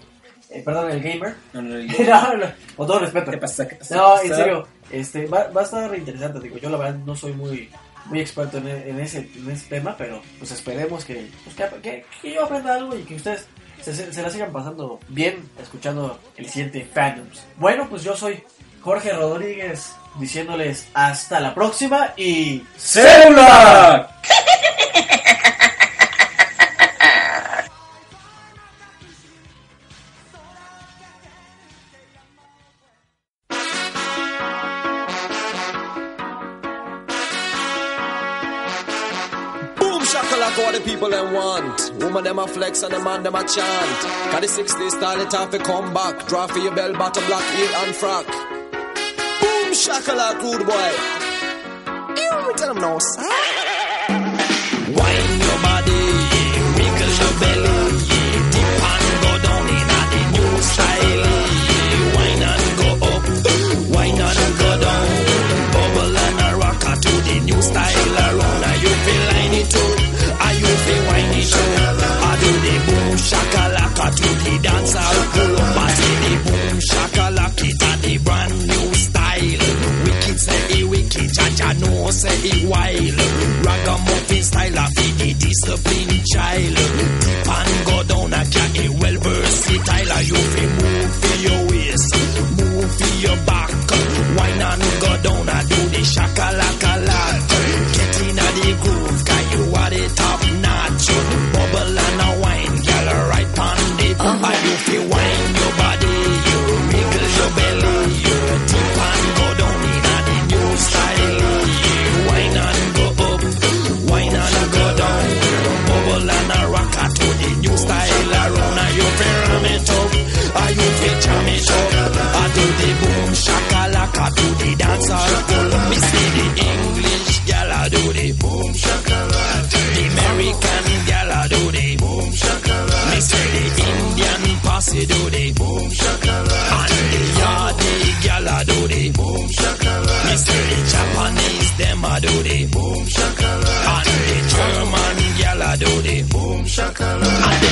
eh, perdón, el gamer. no, no, no, con todo respeto. ¿Qué pasa? ¿Qué pasa? No, ¿Qué en serio, este, va, va a estar interesante, digo, yo la verdad no soy muy muy experto en, en ese, en ese tema, pero pues esperemos que, pues, que, que- que yo aprenda algo y que ustedes se, se- se la sigan pasando bien escuchando el siguiente Fandoms. Bueno, pues yo soy Jorge Rodríguez diciéndoles hasta la próxima y... ¡Célula! People them want. Woman them a flex and the man them a chant. Cause the 60s style it have to come back. Draw for your bell bottom black heel and frack. Boom shakalaka rude boy. Ew, we tell them no sir. Wine your body, wiggle your belly, dip and go down in a new style. He wild. Ragamuffin style of the discipline child. Dip and go down a cat a well versatile. You fi move the. Me see the English gal I do the boom shakalaka. The American gal I do the boom shakalaka. Me see the Indian posse do the boom shakalaka. And the Yardi gal I do the boom shakalaka. Me see the Japanese them I do the boom shakalaka. And the German gal I do the boom shakalaka.